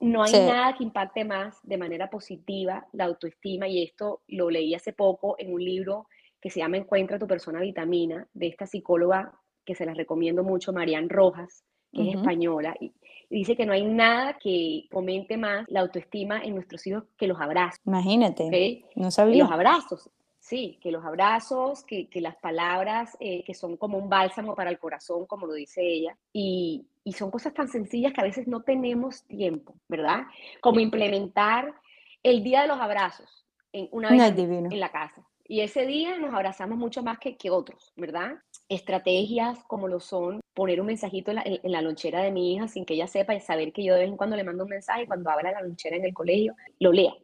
No hay nada que impacte más de manera positiva la autoestima y esto lo leí hace poco en un libro que se llama Encuentra tu persona vitamina de esta psicóloga que se la recomiendo mucho, Marian Rojas, que es española, y, dice que no hay nada que fomente más la autoestima en nuestros hijos que los abrazos. Imagínate, no sabía. Los abrazos, Sí, que los abrazos, que, que las palabras eh, que son como un bálsamo para el corazón, como lo dice ella, y, y son cosas tan sencillas que a veces no tenemos tiempo, ¿verdad? Como implementar el día de los abrazos en una vez en la casa. Y ese día nos abrazamos mucho más que, que otros, ¿verdad? Estrategias como lo son poner un mensajito en la, en la, lonchera de mi hija sin que ella sepa y saber que yo de vez en cuando le mando un mensaje y cuando abra la lonchera en el colegio, lo lea.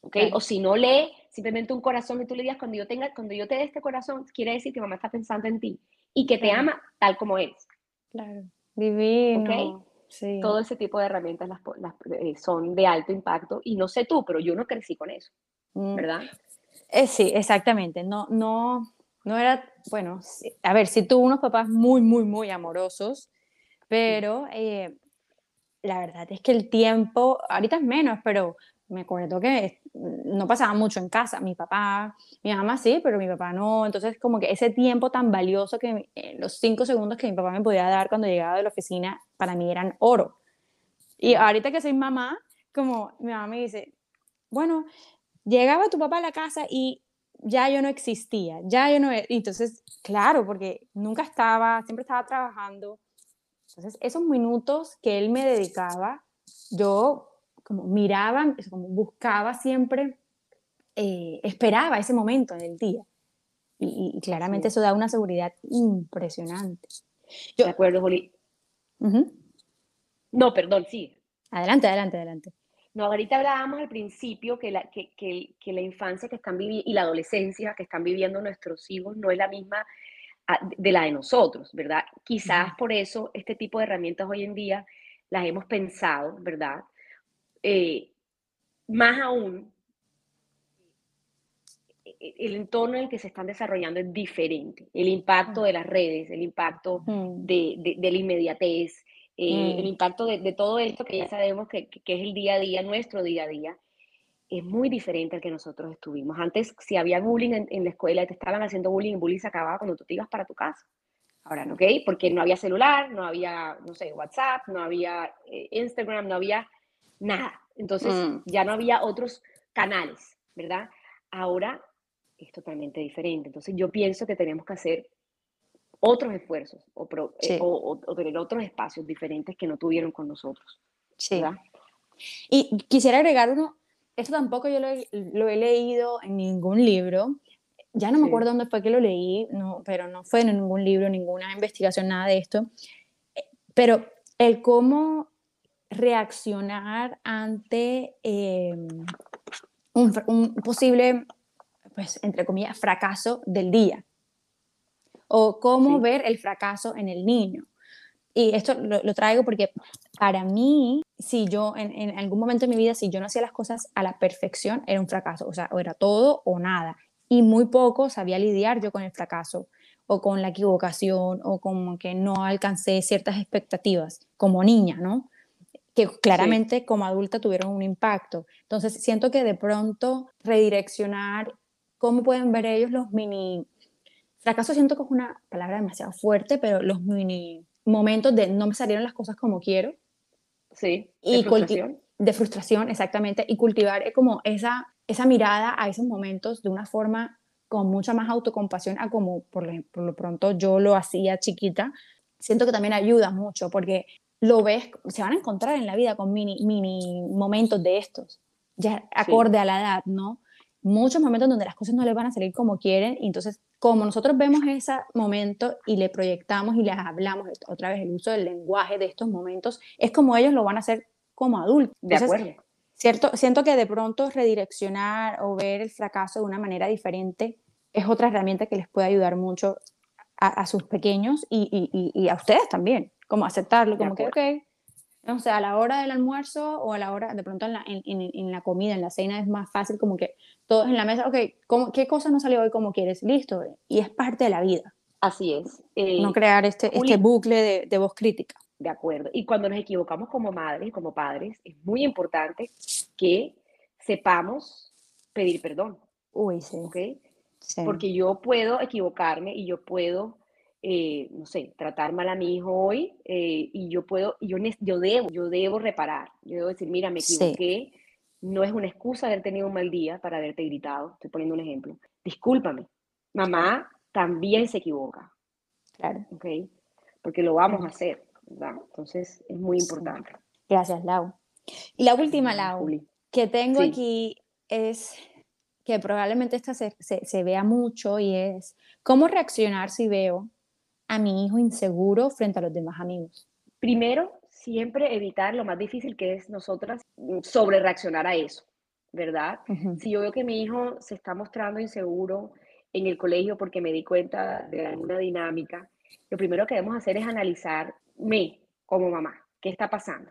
¿ok? O si no lee, simplemente un corazón y tú le digas, cuando yo, tenga, cuando yo te dé este corazón, quiere decir que mamá está pensando en ti y que te ama tal como eres. Claro, divino. Sí. Todo ese tipo de herramientas las, las, eh, son de alto impacto y no sé tú, pero yo no crecí con eso, mm. ¿verdad? Eh, sí, exactamente. No, no, no era, bueno, a ver, sí tuvo unos papás muy, muy, muy amorosos, pero eh, la verdad es que el tiempo, ahorita es menos, pero me acuerdo que no pasaba mucho en casa. Mi papá, mi mamá sí, pero mi papá no. Entonces, como que ese tiempo tan valioso que eh, los cinco segundos que mi papá me podía dar cuando llegaba de la oficina, para mí eran oro. Y ahorita que soy mamá, como mi mamá me dice, bueno, llegaba tu papá a la casa y ya yo no existía, ya yo no... E-". entonces, claro, porque nunca estaba, siempre estaba trabajando. Entonces, esos minutos que él me dedicaba, yo como miraba, como buscaba siempre, eh, esperaba ese momento en el día. Y, claramente eso da una seguridad impresionante. Yo, de acuerdo, Juli. No, perdón, sí. Adelante, adelante, adelante. No, ahorita hablábamos al principio que la, que, que, que la infancia que están viviendo y la adolescencia que están viviendo nuestros hijos no es la misma ah, de la de nosotros, ¿verdad? Quizás por eso este tipo de herramientas hoy en día las hemos pensado, ¿verdad? Eh, más aún, el entorno en el que se están desarrollando es diferente. El impacto de las redes, el impacto de, de, la inmediatez, eh, el impacto de, todo esto que ya sabemos que, que, es el día a día, nuestro día a día, es muy diferente al que nosotros estuvimos. Antes, si había bullying en, la escuela y te estaban haciendo bullying, el bullying se acababa cuando tú te ibas para tu casa. Ahora, ¿no? ¿ok? Porque no había celular, no había, no sé, WhatsApp, no había eh, Instagram, no había nada. Entonces mm. ya no había otros canales, ¿verdad? Ahora es totalmente diferente. Entonces yo pienso que tenemos que hacer otros esfuerzos o, eh, o, tener otros espacios diferentes que no tuvieron con nosotros. Sí. ¿verdad? Y quisiera agregar uno, esto tampoco yo lo he, lo he leído en ningún libro, ya no me acuerdo dónde fue que lo leí, no, pero no fue en ningún libro, ninguna investigación, nada de esto, eh, pero el cómo reaccionar ante em, un, posible, pues, entre comillas, fracaso del día. O cómo ver el fracaso en el niño. Y esto lo, traigo porque para mí, si yo en, en, algún momento de mi vida, si yo no hacía las cosas a la perfección, era un fracaso. O sea, o era todo o nada. Y muy poco sabía lidiar yo con el fracaso o con la equivocación o como que no alcancé ciertas expectativas como niña, ¿no? Que claramente como adulta tuvieron un impacto. Entonces, siento que de pronto redireccionar cómo pueden ver ellos los mini... Fracaso siento que es una palabra demasiado fuerte, pero los mini momentos de no me salieron las cosas como quiero. Sí, de y frustración. De frustración, exactamente. Y cultivar eh, como esa, esa mirada a esos momentos de una forma con mucha más autocompasión a como por, por lo pronto yo lo hacía chiquita. Siento que también ayuda mucho porque lo ves, se van a encontrar en la vida con mini, mini momentos de estos, ya acorde a la edad, ¿no? Muchos momentos donde las cosas no les van a salir como quieren, y entonces, como nosotros vemos ese momento y le proyectamos y les hablamos otra vez el uso del lenguaje de estos momentos, es como ellos lo van a hacer como adultos. de acuerdo. Cierto, siento que de pronto redireccionar o ver el fracaso de una manera diferente es otra herramienta que les puede ayudar mucho a, sus pequeños y, y, y a ustedes también como aceptarlo, como que, ok, o sea, a la hora del almuerzo o a la hora, de pronto en la, en, en, la comida, en la cena es más fácil como que todos en la mesa, ok, ¿cómo, ¿qué cosa no salió hoy como quieres? Listo, y es parte de la vida. Así es. Eh, no crear este, este bucle de, de, voz crítica. De acuerdo. Y cuando nos equivocamos como madres como padres, es muy importante que sepamos pedir perdón. Uy, sí. ¿okay? sí. Porque yo puedo equivocarme y yo puedo eh, no sé, tratar mal a mi hijo hoy eh, y yo puedo, yo, yo debo, yo debo reparar, yo debo decir, mira, me equivoqué, no es una excusa haber tenido un mal día para haberte gritado, estoy poniendo un ejemplo, discúlpame, mamá también se equivoca. Claro. ¿Ok? Porque lo vamos a hacer, ¿verdad? Entonces es muy importante. Gracias, Lau. Y la última, Lau, que tengo aquí es que probablemente esta se, se, vea mucho y es cómo reaccionar si veo a mi hijo inseguro frente a los demás amigos. Primero, siempre evitar lo más difícil que es nosotras mm, sobre reaccionar a eso, ¿verdad? Si yo veo que mi hijo se está mostrando inseguro en el colegio porque me di cuenta de alguna dinámica, lo primero que debemos hacer es analizarme como mamá, qué está pasando,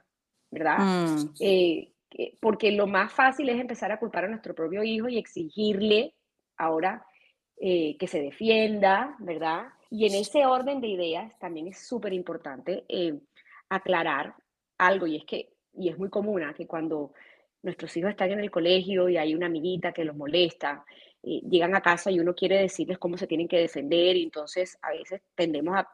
¿verdad? Mm. Eh, porque lo más fácil es empezar a culpar a nuestro propio hijo y exigirle ahora eh, que se defienda, ¿verdad? Y en ese orden de ideas también es súper importante eh, aclarar algo, y es que, y es muy común, ¿ah? que cuando nuestros hijos están en el colegio y hay una amiguita que los molesta, eh, llegan a casa y uno quiere decirles cómo se tienen que defender, y entonces a veces tendemos a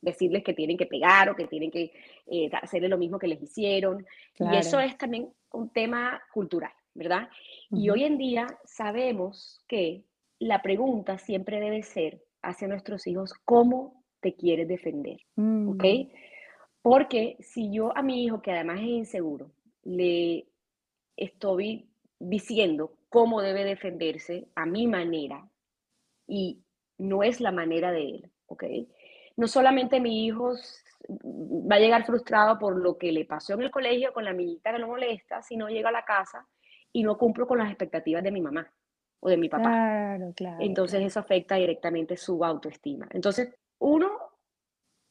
decirles que tienen que pegar o que tienen que eh, hacerle lo mismo que les hicieron. Y eso es también un tema cultural, ¿verdad? Y hoy en día sabemos que la pregunta siempre debe ser hacia nuestros hijos, ¿cómo te quieres defender? ¿Ok? Mm. Porque si yo a mi hijo, que además es inseguro, le estoy diciendo cómo debe defenderse a mi manera y no es la manera de él, ¿ok? No solamente mi hijo va a llegar frustrado por lo que le pasó en el colegio con la amiguita que lo molesta, sino llega a la casa y no cumplo con las expectativas de mi mamá o de mi papá. Claro, claro. Entonces eso afecta directamente su autoestima. Entonces, uno,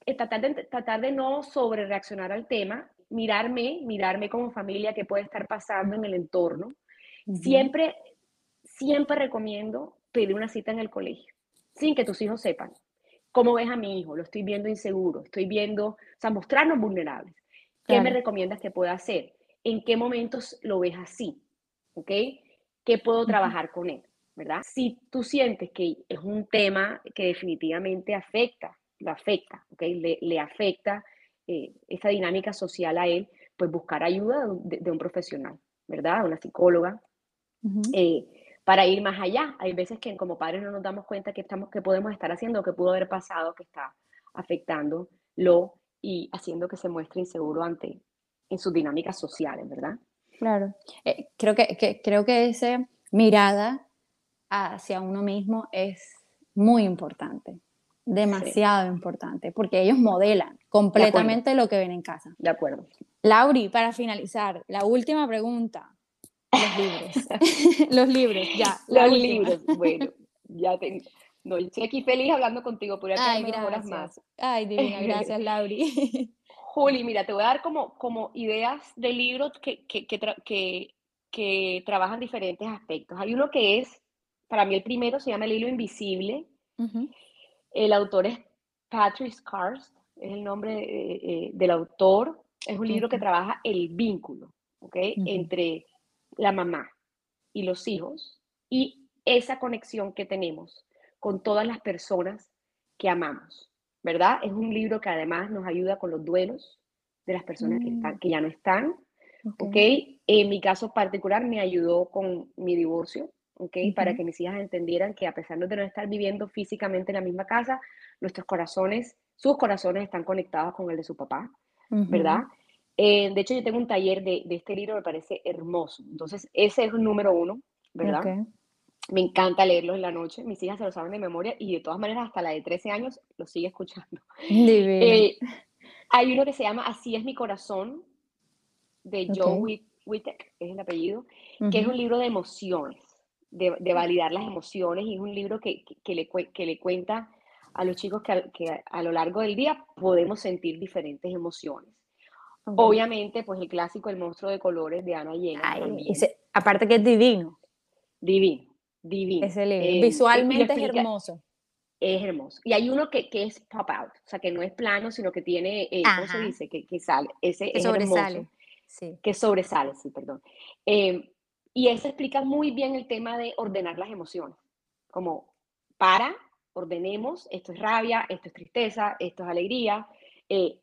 tratar de, tratar de no sobre reaccionar al tema, mirarme, mirarme como familia qué puede estar pasando en el entorno. Siempre, siempre recomiendo pedir una cita en el colegio, sin que tus hijos sepan. ¿Cómo ves a mi hijo? Lo estoy viendo inseguro, estoy viendo, o sea, mostrarnos vulnerables. ¿Qué me recomiendas que pueda hacer? ¿En qué momentos lo ves así? ¿Ok? ¿Qué puedo trabajar con él? ¿Verdad? Si tú sientes que es un tema que definitivamente afecta, lo afecta, ¿ok? Le, afecta eh, esa dinámica social a él, pues buscar ayuda de, un profesional, ¿verdad? Una psicóloga para ir más allá. Hay veces que como padres no nos damos cuenta que, estamos, que podemos estar haciendo, que pudo haber pasado, que está afectándolo y haciendo que se muestre inseguro ante en sus dinámicas sociales, ¿verdad? Claro. Eh, creo, que, creo que esa mirada hacia uno mismo es muy importante, demasiado importante, porque ellos modelan completamente lo que ven en casa. De acuerdo. Lauri, para finalizar, la última pregunta. Los libros. los libros, ya. Los libros, bueno, ya tengo. No, estoy aquí feliz hablando contigo, por Ay, horas más. Ay, divina, gracias, Lauri. Juli, mira, te voy a dar como, como ideas de libros que, que, que, que, trabajan diferentes aspectos. Hay uno que es, para mí el primero se llama El hilo invisible. El autor es Patrick Karst, es el nombre eh, eh, del autor. Es un libro que trabaja el vínculo. Entre la mamá y los hijos y esa conexión que tenemos con todas las personas que amamos, ¿verdad? Es un libro que además nos ayuda con los duelos de las personas que, están, mm. que ya no están, ¿ok? En mi caso particular me ayudó con mi divorcio, ¿ok? Para que mis hijas entendieran que a pesar de no estar viviendo físicamente en la misma casa, nuestros corazones, sus corazones están conectados con el de su papá, ¿verdad? Eh, de hecho, yo tengo un taller de, este libro, me parece hermoso. Entonces, ese es el número uno, ¿verdad? Me encanta leerlo en la noche. Mis hijas se lo saben de memoria y de todas maneras, hasta la de 13 años lo sigue escuchando. Eh, hay uno que se llama Así es mi corazón, de Joe Wittek, es el apellido, que es un libro de emociones, de, validar las emociones y es un libro que, le, que le cuenta a los chicos que que a lo largo del día podemos sentir diferentes emociones. Obviamente, pues el clásico El monstruo de colores de Ana Llena. aparte que es divino. Divino, divino. Eh, visualmente es hermoso. Es hermoso. Y hay uno que, que, es pop out, o sea, que no es plano, sino que tiene, eh, ¿cómo se dice? Que, que sale. Ese es sobresale. Hermoso, sí. Que sobresale, sí, perdón. Em, y ese explica muy bien el tema de ordenar las emociones. Como, para, ordenemos, esto es rabia, esto es tristeza, esto es alegría. Eh,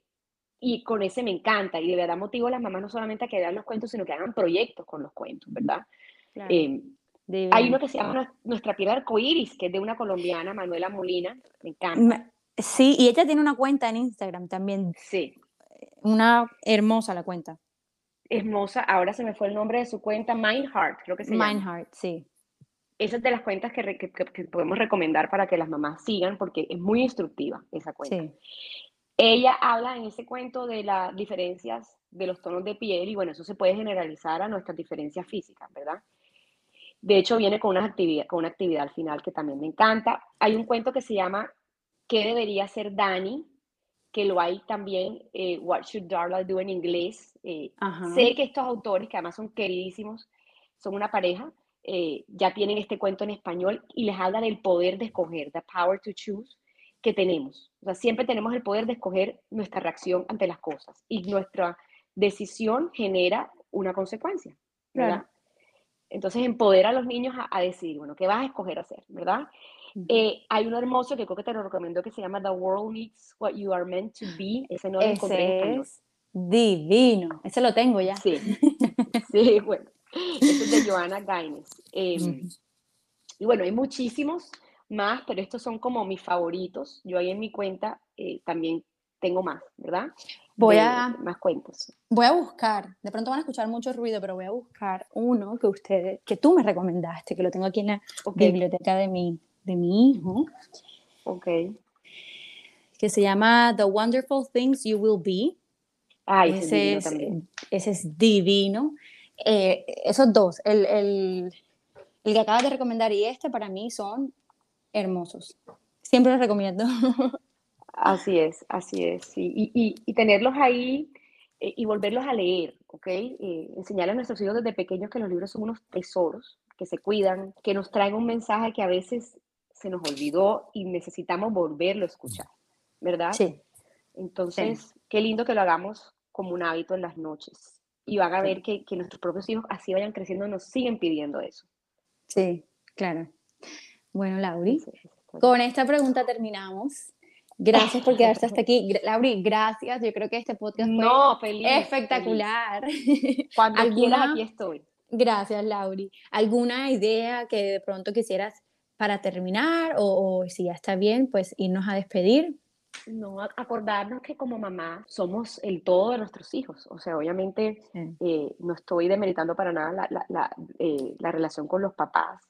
y con ese me encanta y de verdad motivo a las mamás no solamente a que vean los cuentos, sino que hagan proyectos con los cuentos, ¿verdad? Hay uno que se llama Nuestra piel arcoíris, que es de una colombiana, Manuela Molina. Me encanta. Sí, y ella tiene una cuenta en Instagram también. Sí. Una hermosa la cuenta. Hermosa. Ahora se me fue el nombre de su cuenta, Mindheart, creo que se llama. Mindheart, sí. Esa es de las cuentas que, que, podemos recomendar para que las mamás sigan porque es muy instructiva esa cuenta. Sí. Ella habla en ese cuento de las diferencias de los tonos de piel y bueno, eso se puede generalizar a nuestras diferencias físicas, ¿verdad? De hecho, viene con una actividad, con una actividad al final que también me encanta. Hay un cuento que se llama ¿Qué debería ser Dani? que lo hay también, eh, What Should Darla Do en inglés. Eh, sé que estos autores, que además son queridísimos, son una pareja, eh, ya tienen este cuento en español y les habla del poder de escoger, the power to choose, que tenemos. O sea, siempre tenemos el poder de escoger nuestra reacción ante las cosas y nuestra decisión genera una consecuencia, ¿verdad? Entonces empodera a los niños a, decir, bueno, ¿qué vas a escoger hacer, verdad? Eh, hay uno hermoso que creo que te lo recomiendo que se llama The World Needs What You Are Meant to Be. Ese no lo encontré es divino. Ese lo tengo ya. Sí, sí, bueno. Ese es de Joanna Gaines. Em, y bueno, hay muchísimos más, pero estos son como mis favoritos. Yo ahí en mi cuenta eh, también tengo más, ¿verdad? Voy a más cuentos. Voy a buscar, de pronto van a escuchar mucho ruido, pero voy a buscar uno que ustedes, que tú me recomendaste, que lo tengo aquí en la biblioteca de mi, de mi hijo. Ok. Que se llama The Wonderful Things You Will Be. Ay, ese, es, también. ese es divino. Eh, esos dos, el, el, el que acabas de recomendar y este para mí son hermosos. Siempre los recomiendo. Así es, así es. Y, y, tenerlos ahí eh, y volverlos a leer, ¿ok? Eh, enseñar a nuestros hijos desde pequeños que los libros son unos tesoros, que se cuidan, que nos traen un mensaje que a veces se nos olvidó y necesitamos volverlo a escuchar, ¿verdad? Sí. Entonces, qué lindo que lo hagamos como un hábito en las noches. Y van a ver que, que nuestros propios hijos así vayan creciendo nos siguen pidiendo eso. Sí, claro. Bueno, Lauri, con esta pregunta terminamos. Gracias por quedarse hasta aquí. Lauri, gracias. Yo creo que este podcast fue espectacular. Cuando quieras, aquí estoy. Gracias, Lauri. ¿Alguna idea que de pronto quisieras para terminar o, si ya está bien, pues irnos a despedir? No, acordarnos que como mamá somos el todo de nuestros hijos. O sea, obviamente eh, no estoy demeritando para nada la, eh, la relación con los papás,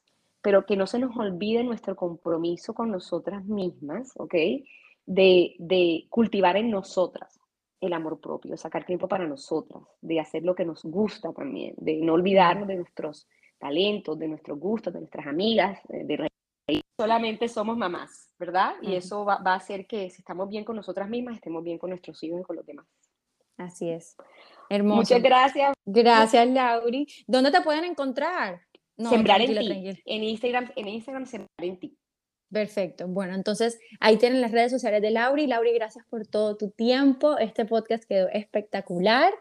pero que no se nos olvide nuestro compromiso con nosotras mismas, ¿ok? De, cultivar en nosotras el amor propio, sacar tiempo para nosotras, de hacer lo que nos gusta también, de no olvidarnos de nuestros talentos, de nuestros gustos, de nuestras amigas, de reír. Solamente somos mamás, ¿verdad? Y eso va, a hacer que si estamos bien con nosotras mismas, estemos bien con nuestros hijos y con los demás. Así es. Hermoso. Muchas gracias. Gracias, Lauri. ¿Dónde te pueden encontrar? sembrar en ti. En Instagram, en Instagram, sembrar en ti. Perfecto. Bueno, entonces ahí tienen las redes sociales de Lauri. Lauri, gracias por todo tu tiempo. Este podcast quedó espectacular.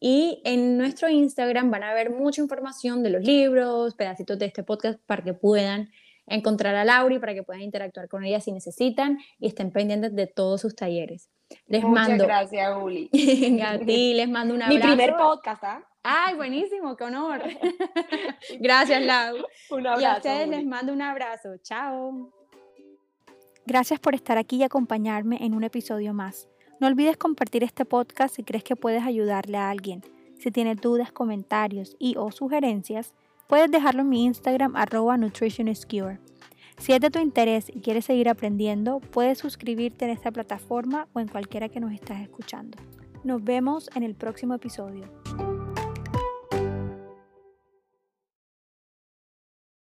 Y en nuestro Instagram van a ver mucha información de los libros, pedacitos de este podcast para que puedan encontrar a Lauri, para que puedan interactuar con ella si necesitan y estén pendientes de todos sus talleres. Les Muchas gracias, Uli. a ti les mando un abrazo. Mi primer podcast, ¿ah? Ay, buenísimo, qué honor. gracias, Lau. Un abrazo. Y a ustedes les mando un abrazo. Chao. Gracias por estar aquí y acompañarme en un episodio más. No olvides compartir este podcast si crees que puedes ayudarle a alguien. Si tienes dudas, comentarios y o sugerencias, puedes dejarlo en mi Instagram arroba. Si es de tu interés y quieres seguir aprendiendo, puedes suscribirte en esta plataforma o en cualquiera que nos estás escuchando. Nos vemos en el próximo episodio.